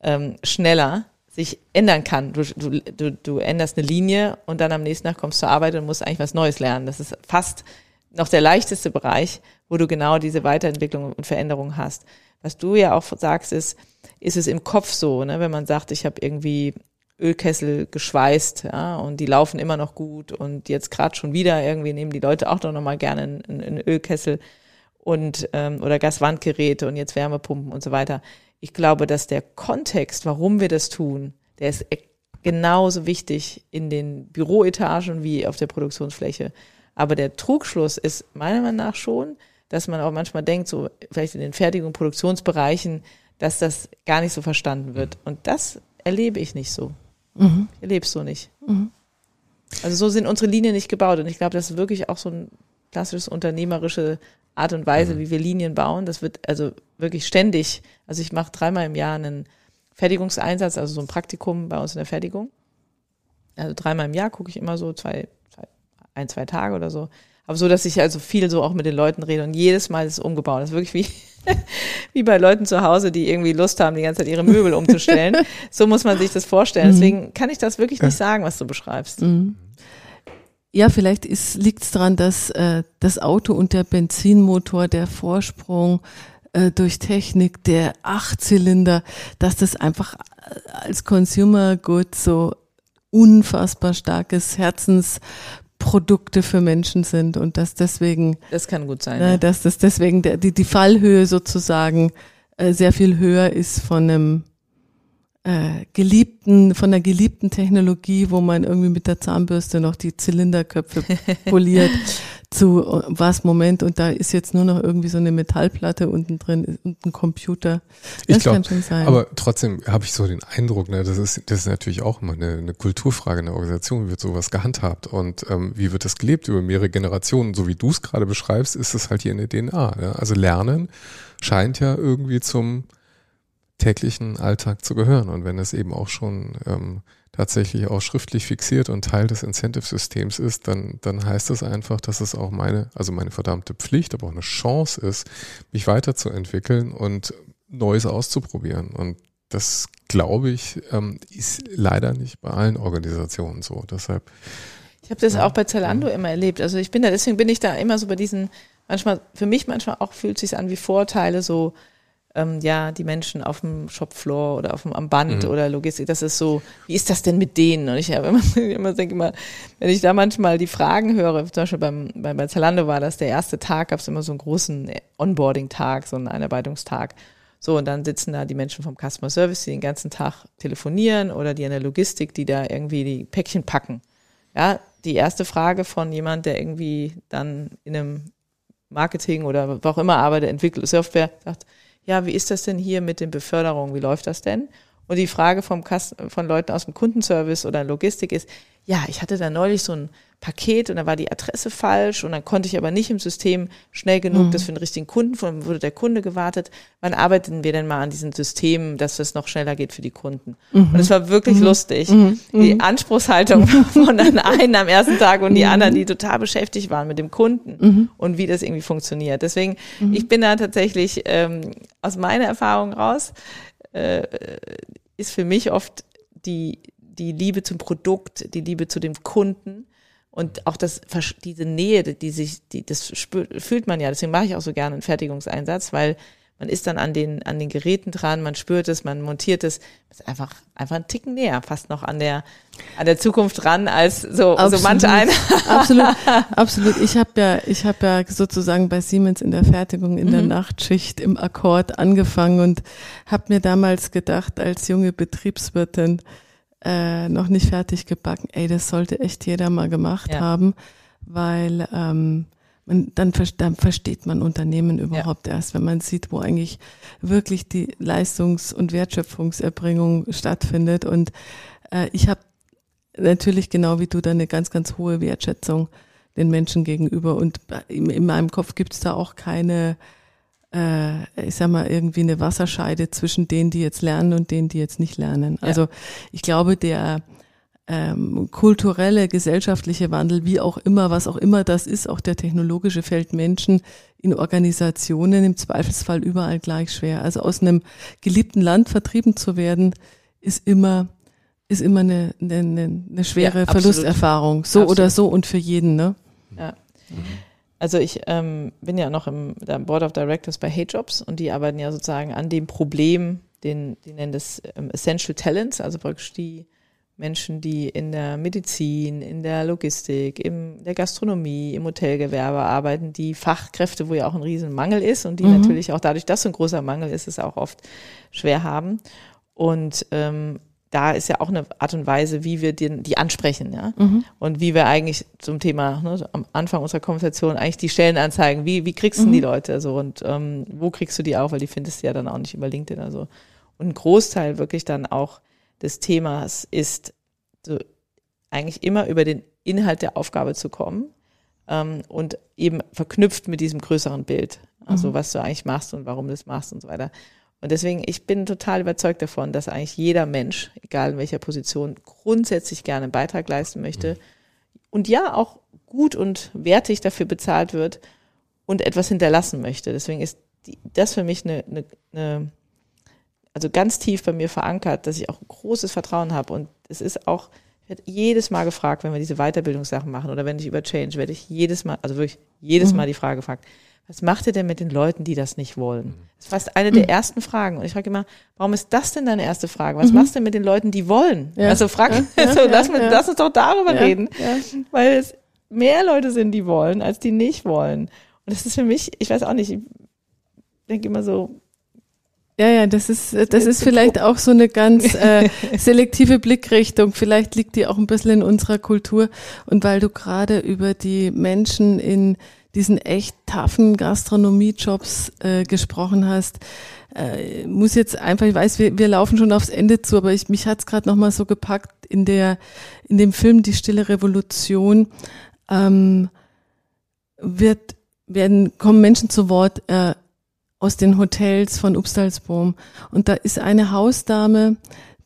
ähm, schneller sich ändern kann. Du, du, du, du änderst eine Linie und dann am nächsten Tag kommst du zur Arbeit und musst eigentlich was Neues lernen. Das ist fast noch der leichteste Bereich, wo du genau diese Weiterentwicklung und Veränderung hast. Was du ja auch sagst, ist, ist es im Kopf so, ne? wenn man sagt, ich habe irgendwie Ölkessel geschweißt, ja, und die laufen immer noch gut und jetzt gerade schon wieder irgendwie nehmen die Leute auch noch mal gerne einen, einen Ölkessel und ähm, oder Gaswandgeräte und jetzt Wärmepumpen und so weiter. Ich glaube, dass der Kontext, warum wir das tun, der ist e-, genauso wichtig in den Büroetagen wie auf der Produktionsfläche. Aber der Trugschluss ist meiner Meinung nach schon, dass man auch manchmal denkt, so vielleicht in den Fertigung- und Produktionsbereichen, dass das gar nicht so verstanden wird. Und das erlebe ich nicht so. Mhm. Ich erlebe es so nicht. Mhm. Also so sind unsere Linien nicht gebaut. Und ich glaube, das ist wirklich auch so ein klassisches unternehmerische Art und Weise, mhm. wie wir Linien bauen. Das wird also wirklich ständig. Also ich mache dreimal im Jahr einen Fertigungseinsatz, also so ein Praktikum bei uns in der Fertigung. Also dreimal im Jahr gucke ich immer so zwei, zwei, ein, zwei Tage oder so. Aber so, dass ich also viel so auch mit den Leuten rede und jedes Mal ist es umgebaut. Das ist wirklich wie, wie bei Leuten zu Hause, die irgendwie Lust haben, die ganze Zeit ihre Möbel umzustellen. so muss man sich das vorstellen. Mhm. Deswegen kann ich das wirklich nicht sagen, was du beschreibst. Mhm. Ja, vielleicht liegt es daran, dass äh, das Auto und der Benzinmotor, der Vorsprung äh, durch Technik, der Achtzylinder, dass das einfach äh, als Consumer Good so unfassbar starkes Herzensprodukte für Menschen sind und dass deswegen das kann gut sein, äh, dass das deswegen der, die die Fallhöhe sozusagen äh, sehr viel höher ist von einem äh, geliebten, von der geliebten Technologie, wo man irgendwie mit der Zahnbürste noch die Zylinderköpfe poliert, zu äh, was Moment und da ist jetzt nur noch irgendwie so eine Metallplatte unten drin und ein Computer. Das ich glaube, aber trotzdem habe ich so den Eindruck, ne, das ist das ist natürlich auch immer eine, eine Kulturfrage in der Organisation, wie wird sowas gehandhabt und ähm, wie wird das gelebt über mehrere Generationen, so wie du es gerade beschreibst, ist es halt hier in der DNA. Ja? Also Lernen scheint ja irgendwie zum täglichen Alltag zu gehören. Und wenn es eben auch schon ähm, tatsächlich auch schriftlich fixiert und Teil des Incentive-Systems ist, dann, dann heißt das einfach, dass es auch meine, also meine verdammte Pflicht, aber auch eine Chance ist, mich weiterzuentwickeln und Neues auszuprobieren. Und das, glaube ich, ähm, ist leider nicht bei allen Organisationen so. Deshalb. Ich habe das ja, auch bei Zalando ja. immer erlebt. Also ich bin da, deswegen bin ich da immer so bei diesen, manchmal, für mich manchmal auch fühlt es sich an wie Vorteile, so ähm, ja, die Menschen auf dem Shopfloor oder auf dem, am Band mhm. oder Logistik, das ist so, wie ist das denn mit denen? Und ich habe immer, immer denke immer, wenn ich da manchmal die Fragen höre, zum Beispiel beim, bei, bei Zalando war das der erste Tag, gab es immer so einen großen Onboarding-Tag, so einen Einarbeitungstag. So, und dann sitzen da die Menschen vom Customer Service, die den ganzen Tag telefonieren oder die in der Logistik, die da irgendwie die Päckchen packen. Ja, die erste Frage von jemand, der irgendwie dann in einem Marketing oder wo auch immer arbeitet, entwickelt Software, sagt, ja, wie ist das denn hier mit den Beförderungen? Wie läuft das denn? Und die Frage vom Kass von Leuten aus dem Kundenservice oder Logistik ist, ja, ich hatte da neulich so ein Paket und da war die Adresse falsch und dann konnte ich aber nicht im System schnell genug mhm. das für den richtigen Kunden, von dem wurde der Kunde gewartet. Wann arbeiten wir denn mal an diesen Systemen, dass das noch schneller geht für die Kunden? Mhm. Und es war wirklich mhm. lustig. Mhm. Die mhm. Anspruchshaltung von den einen am ersten Tag und die mhm. anderen, die total beschäftigt waren mit dem Kunden und wie das irgendwie funktioniert. Deswegen, ich bin da tatsächlich ähm, aus meiner Erfahrung raus, äh, ist für mich oft die, die Liebe zum Produkt, die Liebe zu dem Kunden und auch das, diese Nähe, die sich, die, das spürt, fühlt man ja. Deswegen mache ich auch so gerne einen Fertigungseinsatz, weil man ist dann an den, an den Geräten dran, man spürt es, man montiert es, ist einfach, einfach ein Ticken näher, fast noch an der, an der Zukunft dran als so, absolut, so manch einer. absolut, absolut. Ich habe ja, ich habe ja sozusagen bei Siemens in der Fertigung in mhm. der Nachtschicht im Akkord angefangen und habe mir damals gedacht, als junge Betriebswirtin, äh, noch nicht fertig gebacken. Ey, das sollte echt jeder mal gemacht ja. haben, weil ähm, man, dann, dann versteht man Unternehmen überhaupt ja. erst, wenn man sieht, wo eigentlich wirklich die Leistungs- und Wertschöpfungserbringung stattfindet. Und äh, ich habe natürlich genau wie du da eine ganz, ganz hohe Wertschätzung den Menschen gegenüber. Und in, in meinem Kopf gibt es da auch keine äh, ich sag mal, irgendwie eine Wasserscheide zwischen denen, die jetzt lernen und denen, die jetzt nicht lernen. Ja. Also ich glaube, der ähm, kulturelle, gesellschaftliche Wandel, wie auch immer, was auch immer das ist, auch der technologische fällt Menschen in Organisationen im Zweifelsfall überall gleich schwer. Also aus einem geliebten Land vertrieben zu werden, ist immer ist immer eine, eine, eine schwere ja, Verlusterfahrung. So absolut. oder so und für jeden, ne? Ja. Mhm. Also ich ähm, bin ja noch im Board of Directors bei Hey Jobs und die arbeiten ja sozusagen an dem Problem, den, die nennen das ähm, Essential Talents, also praktisch die Menschen, die in der Medizin, in der Logistik, in der Gastronomie, im Hotelgewerbe arbeiten, die Fachkräfte, wo ja auch ein Riesenmangel ist und die mhm. natürlich auch dadurch, dass so ein großer Mangel ist, es auch oft schwer haben. Und ähm, da ist ja auch eine Art und Weise, wie wir die, die ansprechen, ja. Mhm. Und wie wir eigentlich zum Thema, ne, am Anfang unserer Konversation eigentlich die Stellen anzeigen, wie, wie kriegst du mhm. die Leute so und ähm, wo kriegst du die auch, weil die findest du ja dann auch nicht über LinkedIn. Also und ein Großteil wirklich dann auch des Themas ist, so eigentlich immer über den Inhalt der Aufgabe zu kommen ähm, und eben verknüpft mit diesem größeren Bild. Also mhm. was du eigentlich machst und warum du das machst und so weiter. Und deswegen, ich bin total überzeugt davon, dass eigentlich jeder Mensch, egal in welcher Position, grundsätzlich gerne einen Beitrag leisten möchte und ja auch gut und wertig dafür bezahlt wird und etwas hinterlassen möchte. Deswegen ist die, das für mich eine, eine, eine, also ganz tief bei mir verankert, dass ich auch großes Vertrauen habe. Und es ist auch, ich werde jedes Mal gefragt, wenn wir diese Weiterbildungssachen machen oder wenn ich über Change, werde ich jedes Mal, also wirklich jedes mhm. Mal die Frage gefragt, was macht ihr denn mit den Leuten, die das nicht wollen? Das ist fast eine der mhm. ersten Fragen. Und ich frage immer, warum ist das denn deine erste Frage? Was mhm. machst du denn mit den Leuten, die wollen? Ja. Also frag, ja, also, lass, ja, lass, uns doch darüber reden. Weil es mehr Leute sind, die wollen, als die nicht wollen. Und das ist für mich, ich weiß auch nicht, ich denke immer so, ja, ja, das ist, das ist vielleicht auch so eine ganz äh, selektive Blickrichtung. Vielleicht liegt die auch ein bisschen in unserer Kultur. Und weil du gerade über die Menschen in diesen echt taffen Gastronomiejobs äh, gesprochen hast, äh, muss jetzt einfach, ich weiß, wir, wir laufen schon aufs Ende zu, aber ich, mich hat's es gerade nochmal so gepackt in der, in dem Film Die Stille Revolution, ähm, wird, werden, kommen Menschen zu Wort, äh, aus den Hotels von Upstalsboom. Und da ist eine Hausdame,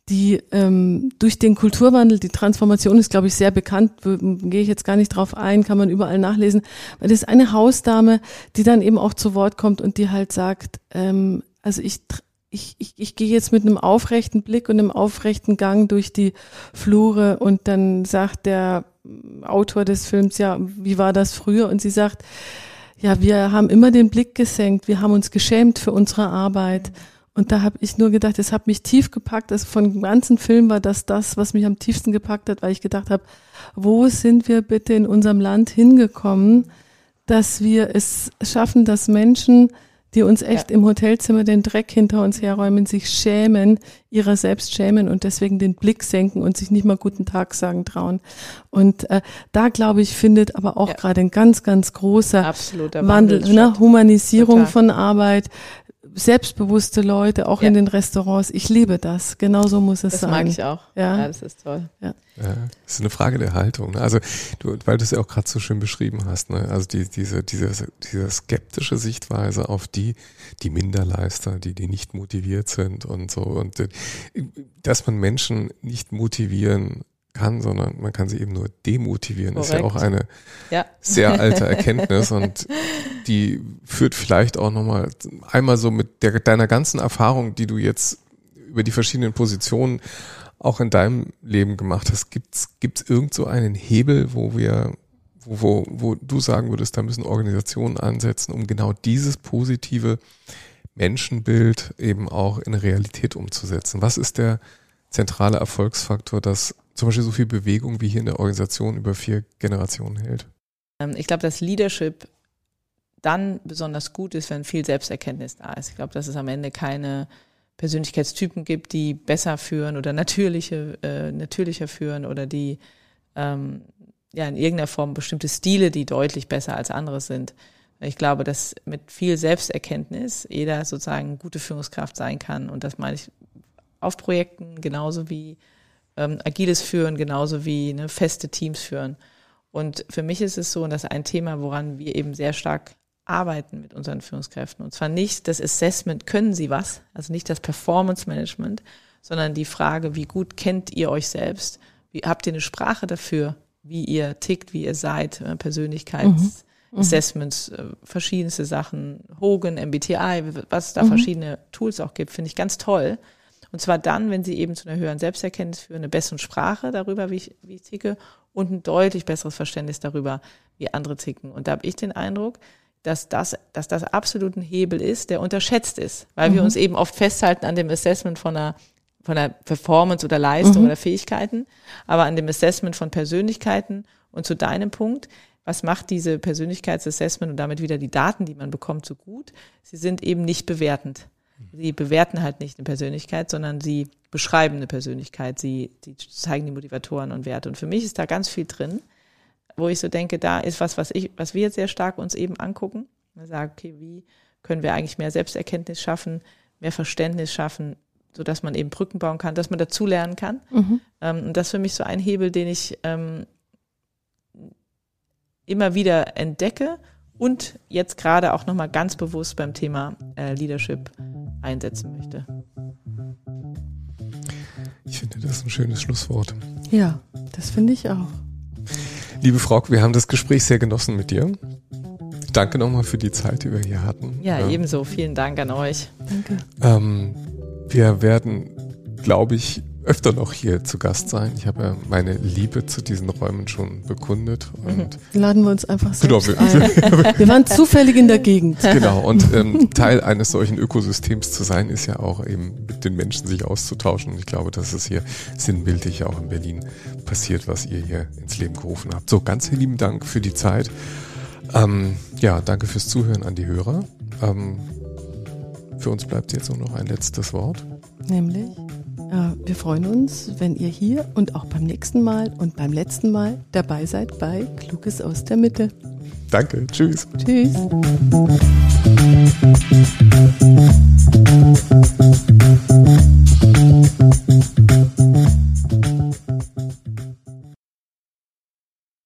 die ähm, durch den Kulturwandel, die Transformation ist, glaube ich, sehr bekannt, gehe ich jetzt gar nicht drauf ein, kann man überall nachlesen. Das ist eine Hausdame, die dann eben auch zu Wort kommt und die halt sagt, ähm, also ich, ich, ich, ich gehe jetzt mit einem aufrechten Blick und einem aufrechten Gang durch die Flure und dann sagt der Autor des Films, ja, wie war das früher? Und sie sagt, ja, wir haben immer den Blick gesenkt, wir haben uns geschämt für unsere Arbeit. Und da habe ich nur gedacht, es hat mich tief gepackt. Also von dem ganzen Film war das das, was mich am tiefsten gepackt hat, weil ich gedacht habe, wo sind wir bitte in unserem Land hingekommen, dass wir es schaffen, dass Menschen, die uns echt ja. im Hotelzimmer den Dreck hinter uns herräumen, sich schämen, ihrer selbst schämen und deswegen den Blick senken und sich nicht mal guten Tag sagen trauen. Und äh, da glaube ich, findet aber auch ja. gerade ein ganz, ganz großer Wandel ne? Humanisierung Total. von Arbeit, selbstbewusste Leute, auch ja. in den Restaurants. Ich liebe das. Genauso muss es das sein. Das mag ich auch. Ja, ja das ist toll. Ja. ja. das ist eine Frage der Haltung. Ne? Also, du, weil du es ja auch gerade so schön beschrieben hast, ne? also die, diese, diese, diese skeptische Sichtweise auf die, die Minderleister, die, die nicht motiviert sind und so. Und äh, dass man Menschen nicht motivieren kann, sondern man kann sie eben nur demotivieren. Korrekt. Ist ja auch eine ja. sehr alte Erkenntnis und die führt vielleicht auch nochmal einmal so mit der, deiner ganzen Erfahrung, die du jetzt über die verschiedenen Positionen auch in deinem Leben gemacht hast. Gibt's gibt's irgend so einen Hebel, wo wir wo, wo, wo du sagen würdest, da müssen Organisationen ansetzen, um genau dieses positive Menschenbild eben auch in Realität umzusetzen? Was ist der zentrale Erfolgsfaktor, dass zum Beispiel so viel Bewegung wie hier in der Organisation über vier Generationen hält? Ähm, ich glaube, dass Leadership dann besonders gut ist, wenn viel Selbsterkenntnis da ist. Ich glaube, dass es am Ende keine Persönlichkeitstypen gibt, die besser führen oder natürliche, äh, natürlicher führen oder die ähm, ja in irgendeiner Form bestimmte Stile, die deutlich besser als andere sind. Ich glaube, dass mit viel Selbsterkenntnis jeder sozusagen gute Führungskraft sein kann. Und das meine ich auf Projekten genauso wie ähm, agiles Führen genauso wie ne, feste Teams führen. Und für mich ist es so, und das ist ein Thema, woran wir eben sehr stark arbeiten mit unseren Führungskräften. Und zwar nicht das Assessment, können sie was, also nicht das Performance Management, sondern die Frage, wie gut kennt ihr euch selbst? Wie, habt ihr eine Sprache dafür, wie ihr tickt, wie ihr seid, äh, Persönlichkeitsassessments, mhm. äh, verschiedenste Sachen, Hogan, MBTI, was es da mhm. verschiedene Tools auch gibt, finde ich ganz toll. Und zwar dann, wenn sie eben zu einer höheren Selbsterkenntnis führen, eine bessere Sprache darüber, wie ich, wie ich ticke und ein deutlich besseres Verständnis darüber, wie andere ticken. Und da habe ich den Eindruck, dass das, dass das absolut ein Hebel ist, der unterschätzt ist, weil mhm. wir uns eben oft festhalten an dem Assessment von einer, von einer Performance oder Leistung mhm. oder Fähigkeiten, aber an dem Assessment von Persönlichkeiten und zu deinem Punkt, was macht diese Persönlichkeitsassessment und damit wieder die Daten, die man bekommt, so gut? Sie sind eben nicht bewertend. Sie bewerten halt nicht eine Persönlichkeit, sondern sie beschreiben eine Persönlichkeit. Sie, sie zeigen die Motivatoren und Werte. Und für mich ist da ganz viel drin, wo ich so denke, da ist was, was ich, was wir jetzt sehr stark uns eben angucken. Wir sagen, okay, wie können wir eigentlich mehr Selbsterkenntnis schaffen, mehr Verständnis schaffen, so dass man eben Brücken bauen kann, dass man dazulernen kann. Mhm. Ähm, und das ist für mich so ein Hebel, den ich ähm, immer wieder entdecke und jetzt gerade auch nochmal ganz bewusst beim Thema äh, Leadership einsetzen möchte. Ich finde, das ist ein schönes Schlusswort. Ja, das finde ich auch. Liebe Frau, wir haben das Gespräch sehr genossen mit dir. Danke nochmal für die Zeit, die wir hier hatten. Ja, ja. ebenso. Vielen Dank an euch. Danke. Ähm, wir werden, glaube ich, öfter noch hier zu Gast sein. Ich habe ja meine Liebe zu diesen Räumen schon bekundet. Und mhm. Laden wir uns einfach genau, selbst genau, ein. wir waren zufällig in der Gegend. Genau, und ähm, Teil eines solchen Ökosystems zu sein, ist ja auch eben mit den Menschen sich auszutauschen. Und ich glaube, dass es hier sinnbildlich auch in Berlin passiert, was ihr hier ins Leben gerufen habt. So, ganz lieben Dank für die Zeit. Ähm, ja, danke fürs Zuhören an die Hörer. Ähm, für uns bleibt jetzt nur noch ein letztes Wort. Nämlich? Äh, wir freuen uns, wenn ihr hier und auch beim nächsten Mal und beim letzten Mal dabei seid bei Kluges aus der Mitte. Danke, tschüss. Tschüss.